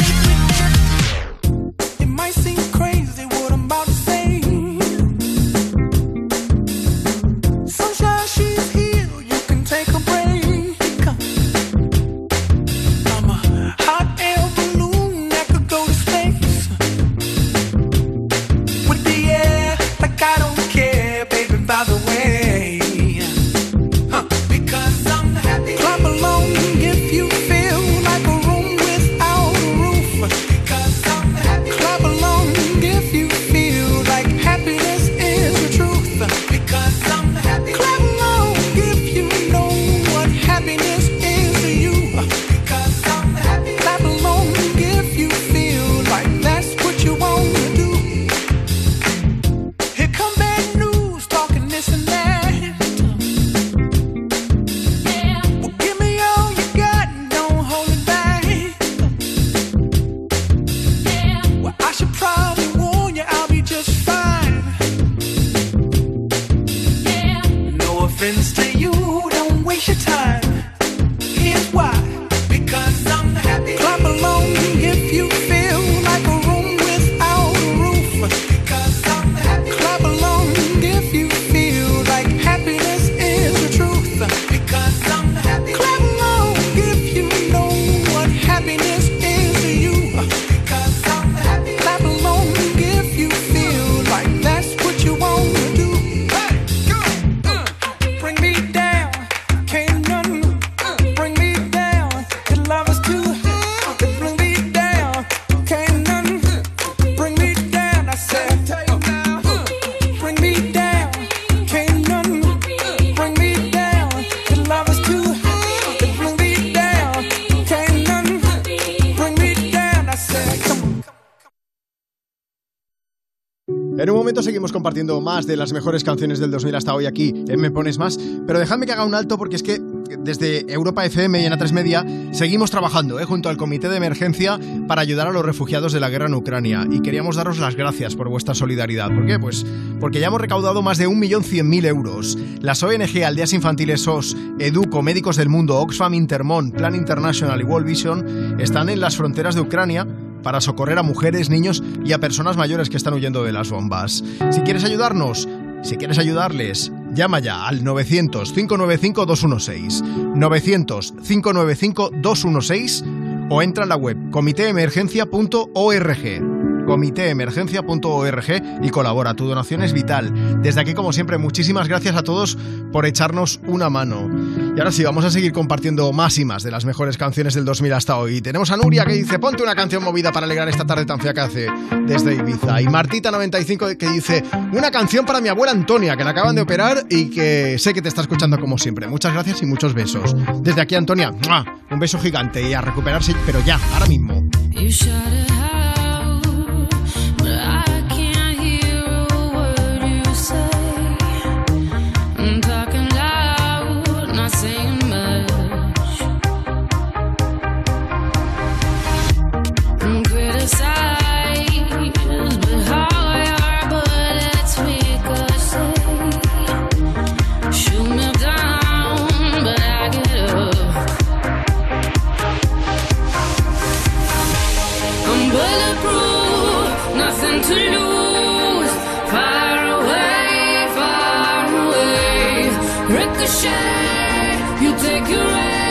Compartiendo más de las mejores canciones del 2000 hasta hoy aquí Me Pones Más, pero dejadme que haga un alto porque es que desde Europa FM y en A3 Media seguimos trabajando ¿eh? junto al Comité de Emergencia para ayudar a los refugiados de la guerra en Ucrania y queríamos daros las gracias por vuestra solidaridad. ¿Por qué? Pues porque ya hemos recaudado más de 1.100.000 euros. Las ONG Aldeas Infantiles SOS, Educo, Médicos del Mundo, Oxfam Intermón, Plan International y World Vision están en las fronteras de Ucrania para socorrer a mujeres, niños y a personas mayores que están huyendo de las bombas. Si quieres ayudarnos, si quieres ayudarles, llama ya al 900-595-216, 900-595-216 o entra en la web comitéemergencia.org. comitéemergencia.org y colabora. Tu donación es vital. Desde aquí, como siempre, muchísimas gracias a todos por echarnos una mano. Y ahora sí, vamos a seguir compartiendo más y más de las mejores canciones del 2000 hasta hoy. Tenemos a Nuria que dice, ponte una canción movida para alegrar esta tarde tan fea que hace desde Ibiza. Y Martita95 que dice, una canción para mi abuela Antonia, que la acaban de operar y que sé que te está escuchando como siempre. Muchas gracias y muchos besos. Desde aquí, Antonia, un beso gigante y a recuperarse, pero ya, ahora mismo. You take your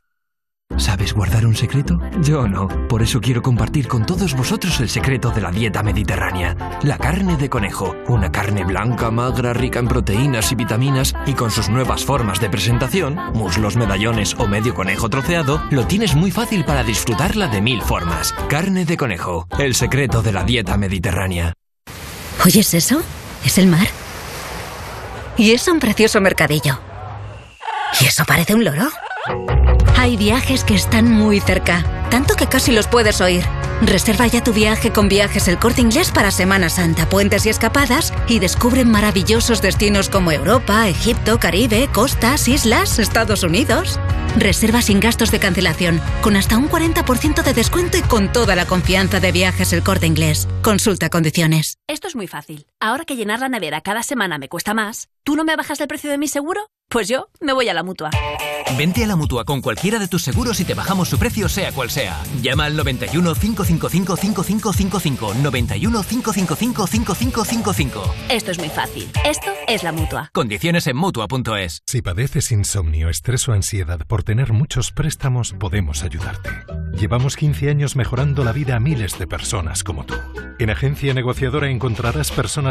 ¿Sabes guardar un secreto? Yo no. Por eso quiero compartir con todos vosotros el secreto de la dieta mediterránea. La carne de conejo. Una carne blanca, magra, rica en proteínas y vitaminas y con sus nuevas formas de presentación, muslos, medallones o medio conejo troceado, lo tienes muy fácil para disfrutarla de mil formas. Carne de conejo. El secreto de la dieta mediterránea. ¿Oyes eso? Es el mar. Y es un precioso mercadillo. ¿Y eso parece un loro? Hay viajes que están muy cerca, tanto que casi los puedes oír. Reserva ya tu viaje con Viajes El Corte Inglés para Semana Santa, puentes y escapadas y descubre maravillosos destinos como Europa, Egipto, Caribe, costas, islas, Estados Unidos. Reserva sin gastos de cancelación, con hasta un 40% de descuento y con toda la confianza de Viajes El Corte Inglés. Consulta condiciones. Esto es muy fácil. Ahora que llenar la nevera cada semana me cuesta más, ¿tú no me bajas el precio de mi seguro? Pues yo me voy a la mutua. Vente a la mutua con cualquiera de tus seguros y te bajamos su precio, sea cual sea. Llama al 91 555 5555. 91 555 5555. Esto es muy fácil. Esto es la mutua. Condiciones en mutua.es. Si padeces insomnio, estrés o ansiedad por tener muchos préstamos, podemos ayudarte. Llevamos 15 años mejorando la vida a miles de personas como tú. En Agencia Negociadora encontrarás personas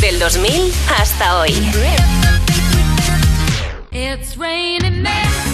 Del 2000 hasta hoy. It's raining men.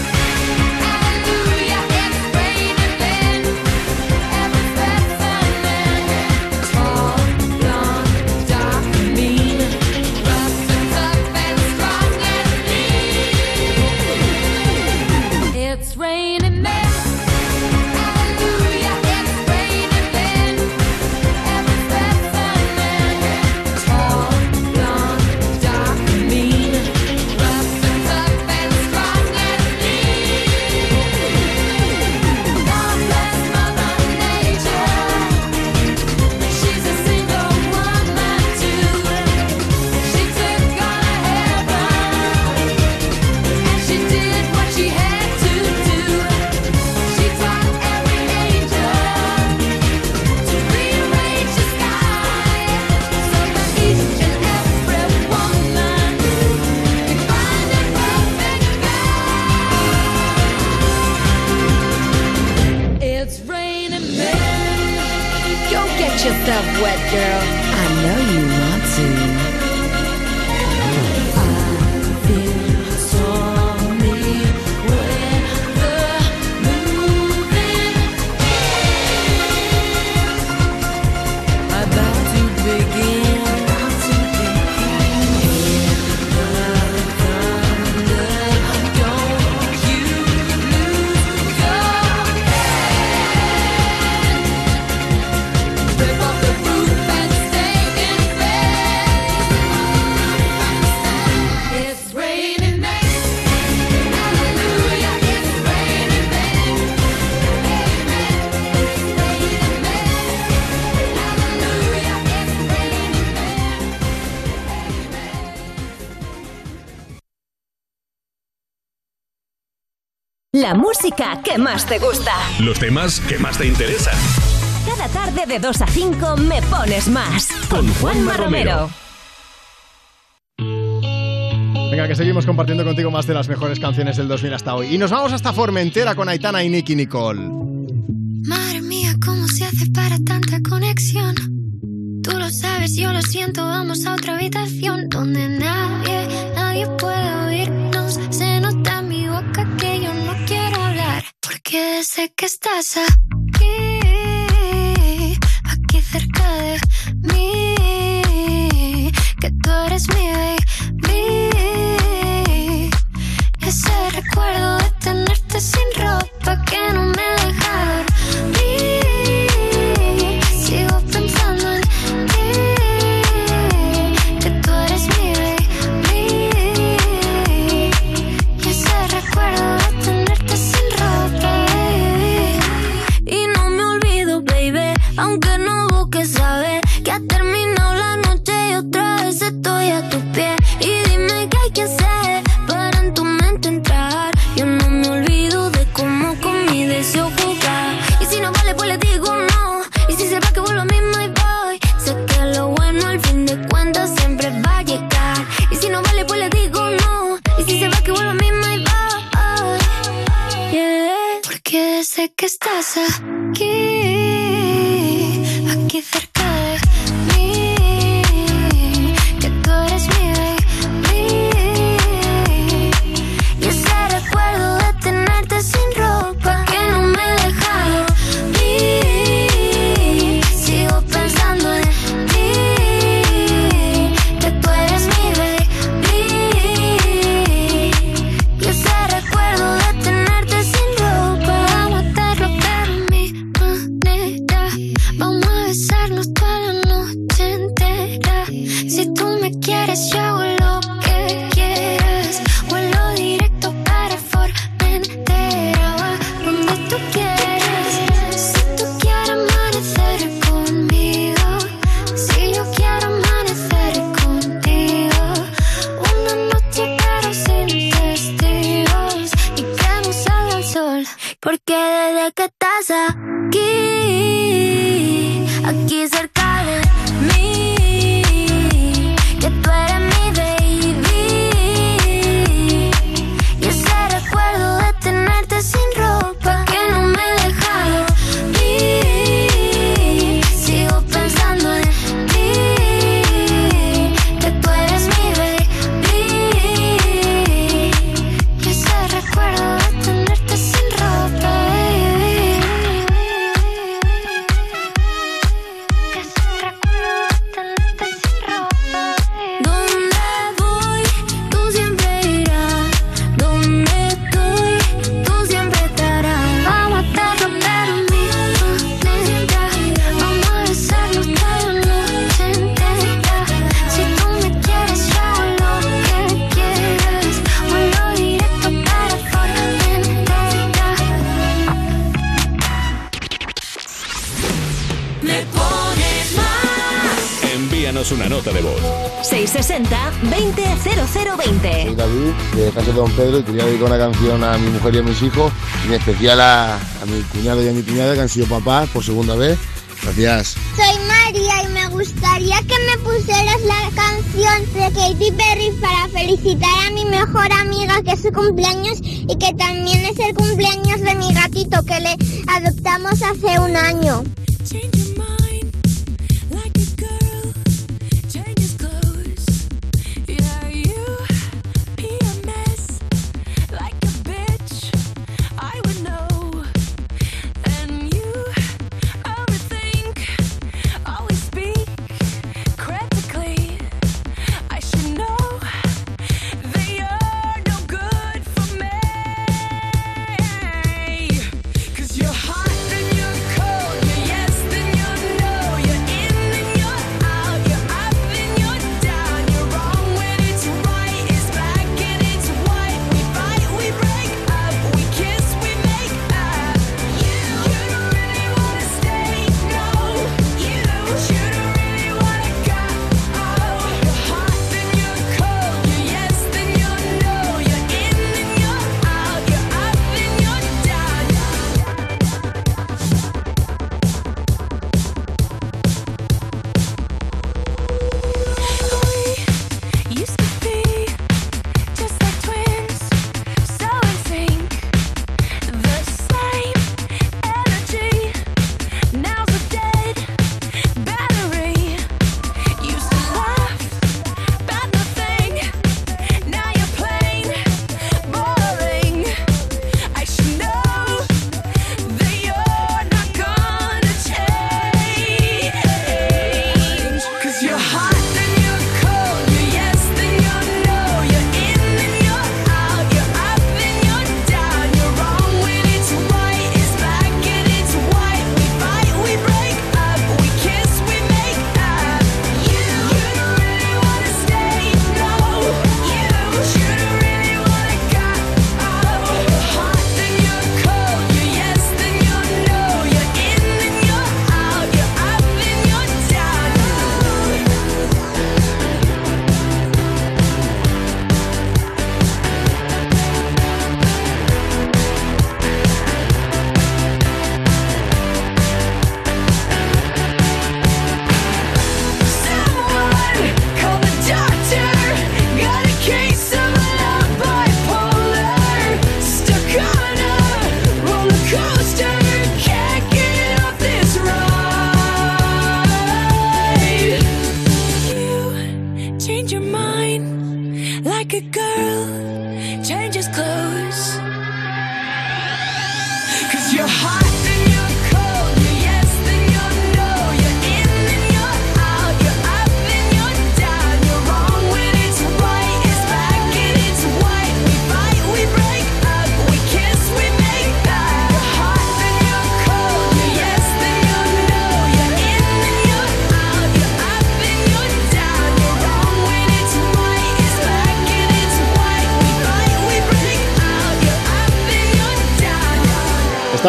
Música que más te gusta. Los temas que más te interesan. Cada tarde de 2 a 5 me pones más. Con Juanma Romero. Venga, que seguimos compartiendo contigo más de las mejores canciones del 2000 hasta hoy. Y nos vamos hasta Formentera con Aitana y Nicky Nicole. hijos, y en especial a, a mi cuñado y a mi cuñada que han sido papás por segunda vez. Gracias. Soy María y me gustaría que me pusieras la canción de Katy Perry para felicitar a mi mejor amiga que es su cumpleaños y que también es el cumpleaños de mi gatito que le adoptamos hace un año.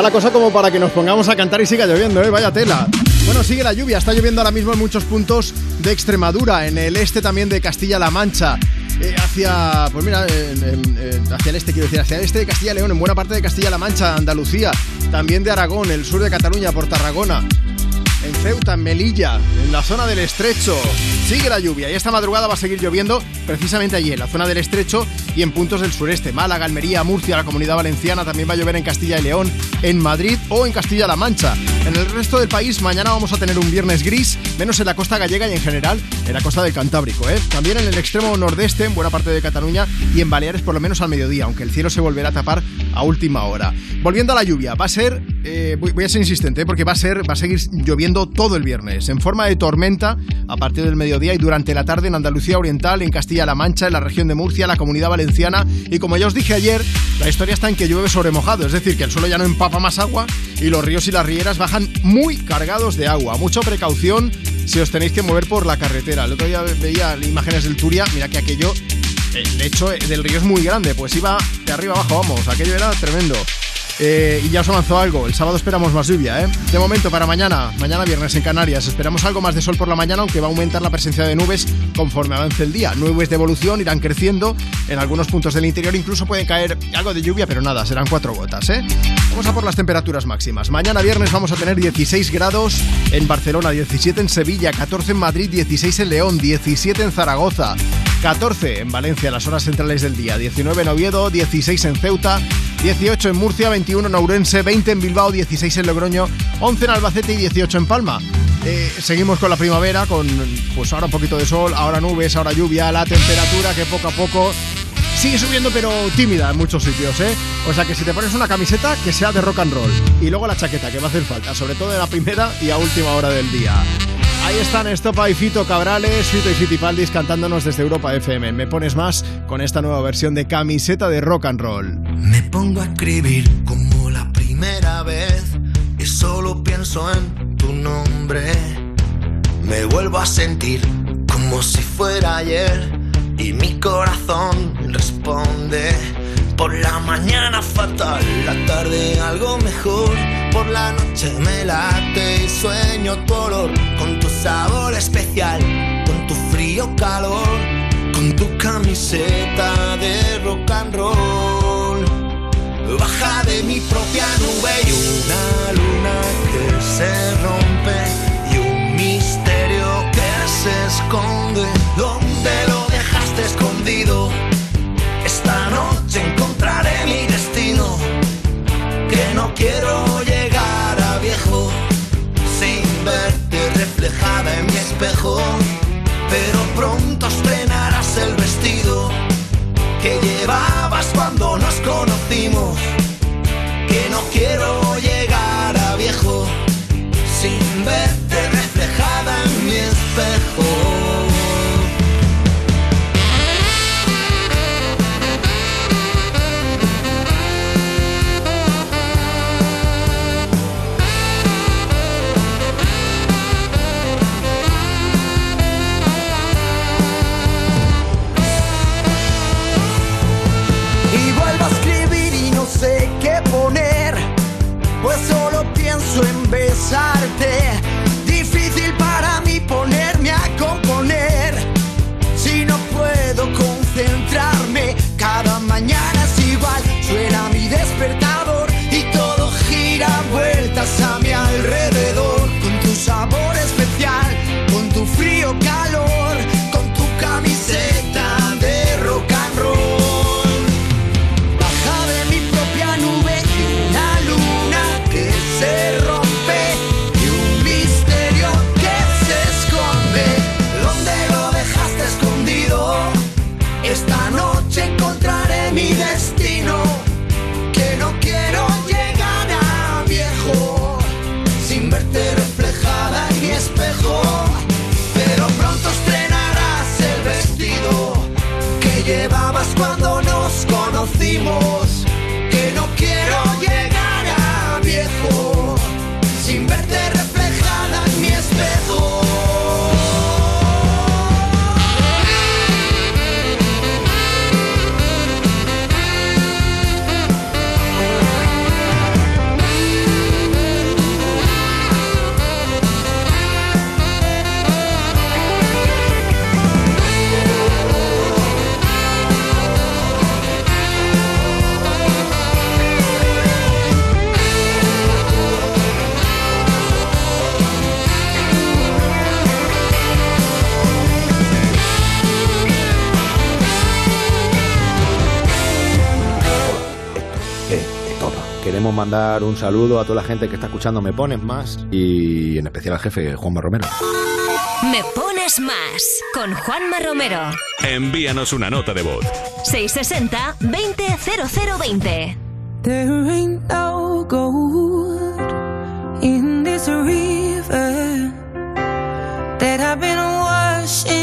La cosa como para que nos pongamos a cantar y siga lloviendo, ¿eh? Vaya tela. Bueno, sigue la lluvia. Está lloviendo ahora mismo en muchos puntos de Extremadura, en el este también de Castilla-La Mancha. eh, hacia, pues mira, hacia el este, quiero decir, hacia el este de Castilla León, en buena parte de Castilla-La Mancha, Andalucía, también de Aragón, el sur de Cataluña, por Tarragona, en Ceuta, en Melilla, en la zona del Estrecho. Sigue la lluvia y esta madrugada va a seguir lloviendo precisamente allí, en la zona del Estrecho y en puntos del sureste. Málaga, Almería, Murcia, la Comunidad Valenciana, también va a llover en Castilla y León, en Madrid o en Castilla-La Mancha. En el resto del país mañana vamos a tener un viernes gris, menos en la costa gallega y en general en la costa del Cantábrico. ¿eh? También en el extremo nordeste, en buena parte de Cataluña y en Baleares por lo menos al mediodía, aunque el cielo se volverá a tapar a última hora. Volviendo a la lluvia, va a ser, eh, voy, a ser insistente, ¿eh? porque va a ser, va a seguir lloviendo todo el viernes, en forma de tormenta a partir del mediodía y durante la tarde en Andalucía Oriental, en Castilla-La Mancha, en la región de Murcia, la Comunidad Valenciana y como ya os dije ayer, la historia está en que llueve sobre mojado, es decir, que el suelo ya no empapa más agua y los ríos y las rieras bajan muy cargados de agua. Mucha precaución si os tenéis que mover por la carretera. El otro día veía imágenes del Turia, mira que aquello el lecho del río es muy grande, pues iba de arriba abajo, vamos, aquello era tremendo. Eh, y ya os avanzó algo, el sábado esperamos más lluvia, ¿eh? De momento para mañana, mañana viernes en Canarias, esperamos algo más de sol por la mañana, aunque va a aumentar la presencia de nubes conforme avance el día. Nubes de evolución irán creciendo, en algunos puntos del interior incluso puede caer algo de lluvia, pero nada, serán cuatro gotas, ¿eh? Vamos a por las temperaturas máximas. Mañana viernes vamos a tener 16 grados en Barcelona, 17 en Sevilla, 14 en Madrid, 16 en León, 17 en Zaragoza. 14 en Valencia, las horas centrales del día, 19 en Oviedo, 16 en Ceuta, 18 en Murcia, 21 en Ourense, 20 en Bilbao, 16 en Logroño, 11 en Albacete y 18 en Palma. Eh, seguimos con la primavera, con pues ahora un poquito de sol, ahora nubes, ahora lluvia, la temperatura que poco a poco sigue subiendo pero tímida en muchos sitios, ¿eh? O sea que si te pones una camiseta que sea de rock and roll y luego la chaqueta que va a hacer falta, sobre todo en la primera y a última hora del día. Ahí están Estopa y Fito Cabrales, Fito y Fitipaldis cantándonos desde Europa FM. Me pones más con esta nueva versión de camiseta de rock and roll. Me pongo a escribir como la primera vez y solo pienso en tu nombre. Me vuelvo a sentir como si fuera ayer y mi corazón responde. Por la mañana fatal, la tarde algo mejor. Por la noche me late y sueño tu olor sabor especial, con tu frío calor, con tu camiseta de rock and roll. Baja de mi propia nube y una luna que se rompe y un misterio que se esconde. ¿Dónde lo dejaste escondido? Esta noche encontraré mi destino. Que no quiero en mi espejo. Pero pronto estrenarás el vestido que llevabas cuando nos conocimos. Que no quiero llegar a viejo sin verte outside of there mandar un saludo a toda la gente que está escuchando Me Pones Más y en especial al jefe Juanma Romero. Me pones más con Juanma Romero. Envíanos una nota de voz. 660 200020. There ain't no gold in this river that I've been washing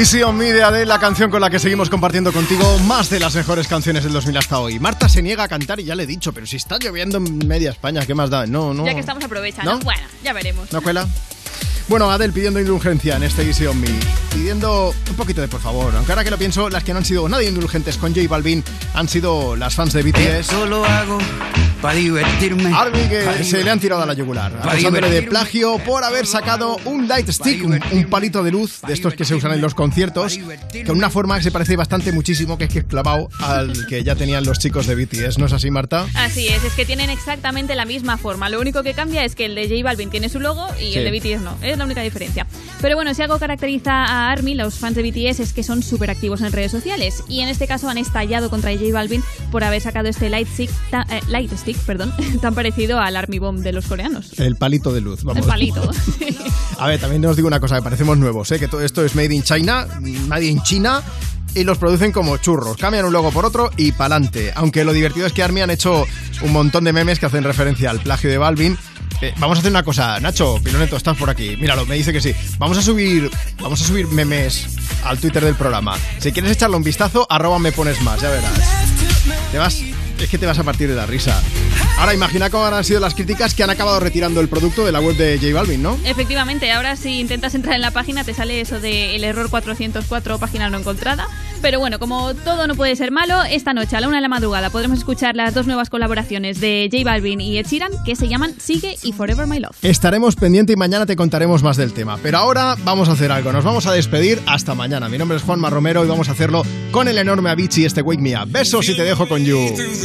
Easy on Me de Adele, la canción con la que seguimos compartiendo contigo más de las mejores canciones del 2000 hasta hoy. Marta se niega a cantar y ya le he dicho, pero si está lloviendo en media España, ¿qué más da? No, no. Ya que estamos aprovechando. ¿No? Bueno, ya veremos. ¿No cuela? Bueno, Adele pidiendo indulgencia en este Easy on Me. Pidiendo un poquito de por favor. Aunque ahora que lo pienso, las que no han sido nada indulgentes con J Balvin han sido las fans de BTS. Eso lo hago para divertirme. Army que Pa' se le han tirado a la yugular. Acusándole de plagio por haber sacado un light stick, un, un palito de luz de estos que se usan en los conciertos, con una forma que se parece bastante muchísimo, que es que es clavado al que ya tenían los chicos de BTS. ¿No es así, Marta? Así es, es que tienen exactamente la misma forma. Lo único que cambia es que el de J Balvin tiene su logo y Sí. el de BTS no. Es la única diferencia. Pero bueno, si algo caracteriza a ARMY, los fans de BTS, es que son súper activos en redes sociales. Y en este caso han estallado contra J Balvin por haber sacado este light stick, ta- eh, light stick perdón, [laughs] tan parecido al Army Bomb de los coreanos. El palito de luz, vamos. El palito. [laughs] [laughs] A ver, también os digo una cosa, que parecemos nuevos, ¿eh? que todo esto es made in China, made in China, y los producen como churros. Cambian un logo por otro y pa'lante. Aunque lo divertido es que Army han hecho un montón de memes que hacen referencia al plagio de Balvin. Eh, vamos a hacer una cosa, Nacho, Piloneto, estás por aquí. Míralo, me dice que sí. Vamos a subir, vamos a subir memes al Twitter del programa. Si quieres echarle un vistazo, arroba me pones más, ya verás. Te vas, Es que te vas a partir de la risa. Ahora imagina cómo han sido las críticas que han acabado retirando el producto de la web de J Balvin, ¿no? Efectivamente, ahora si intentas entrar en la página te sale eso de el error 404, página no encontrada. Pero bueno, como todo no puede ser malo, esta noche a la una de la madrugada podremos escuchar las dos nuevas colaboraciones de J Balvin y Ed Sheeran que se llaman Sigue y Forever My Love. Estaremos pendiente y mañana te contaremos más del tema. Pero ahora vamos a hacer algo. Nos vamos a despedir hasta mañana. Mi nombre es Juanma Romero y vamos a hacerlo con el enorme Avicii este Wake Me Up. Besos y te dejo con You.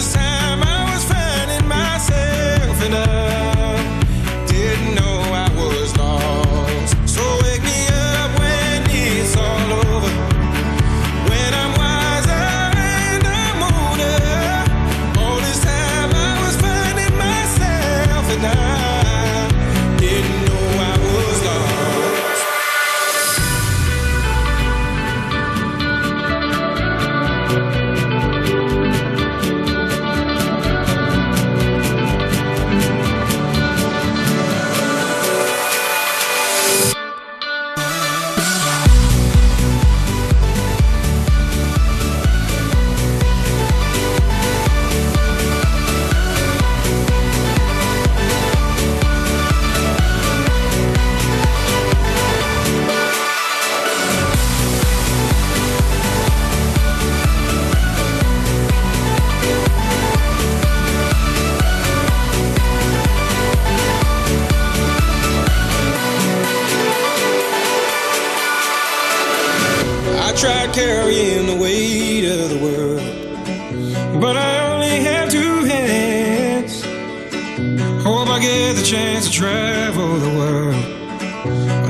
this time I was finding myself and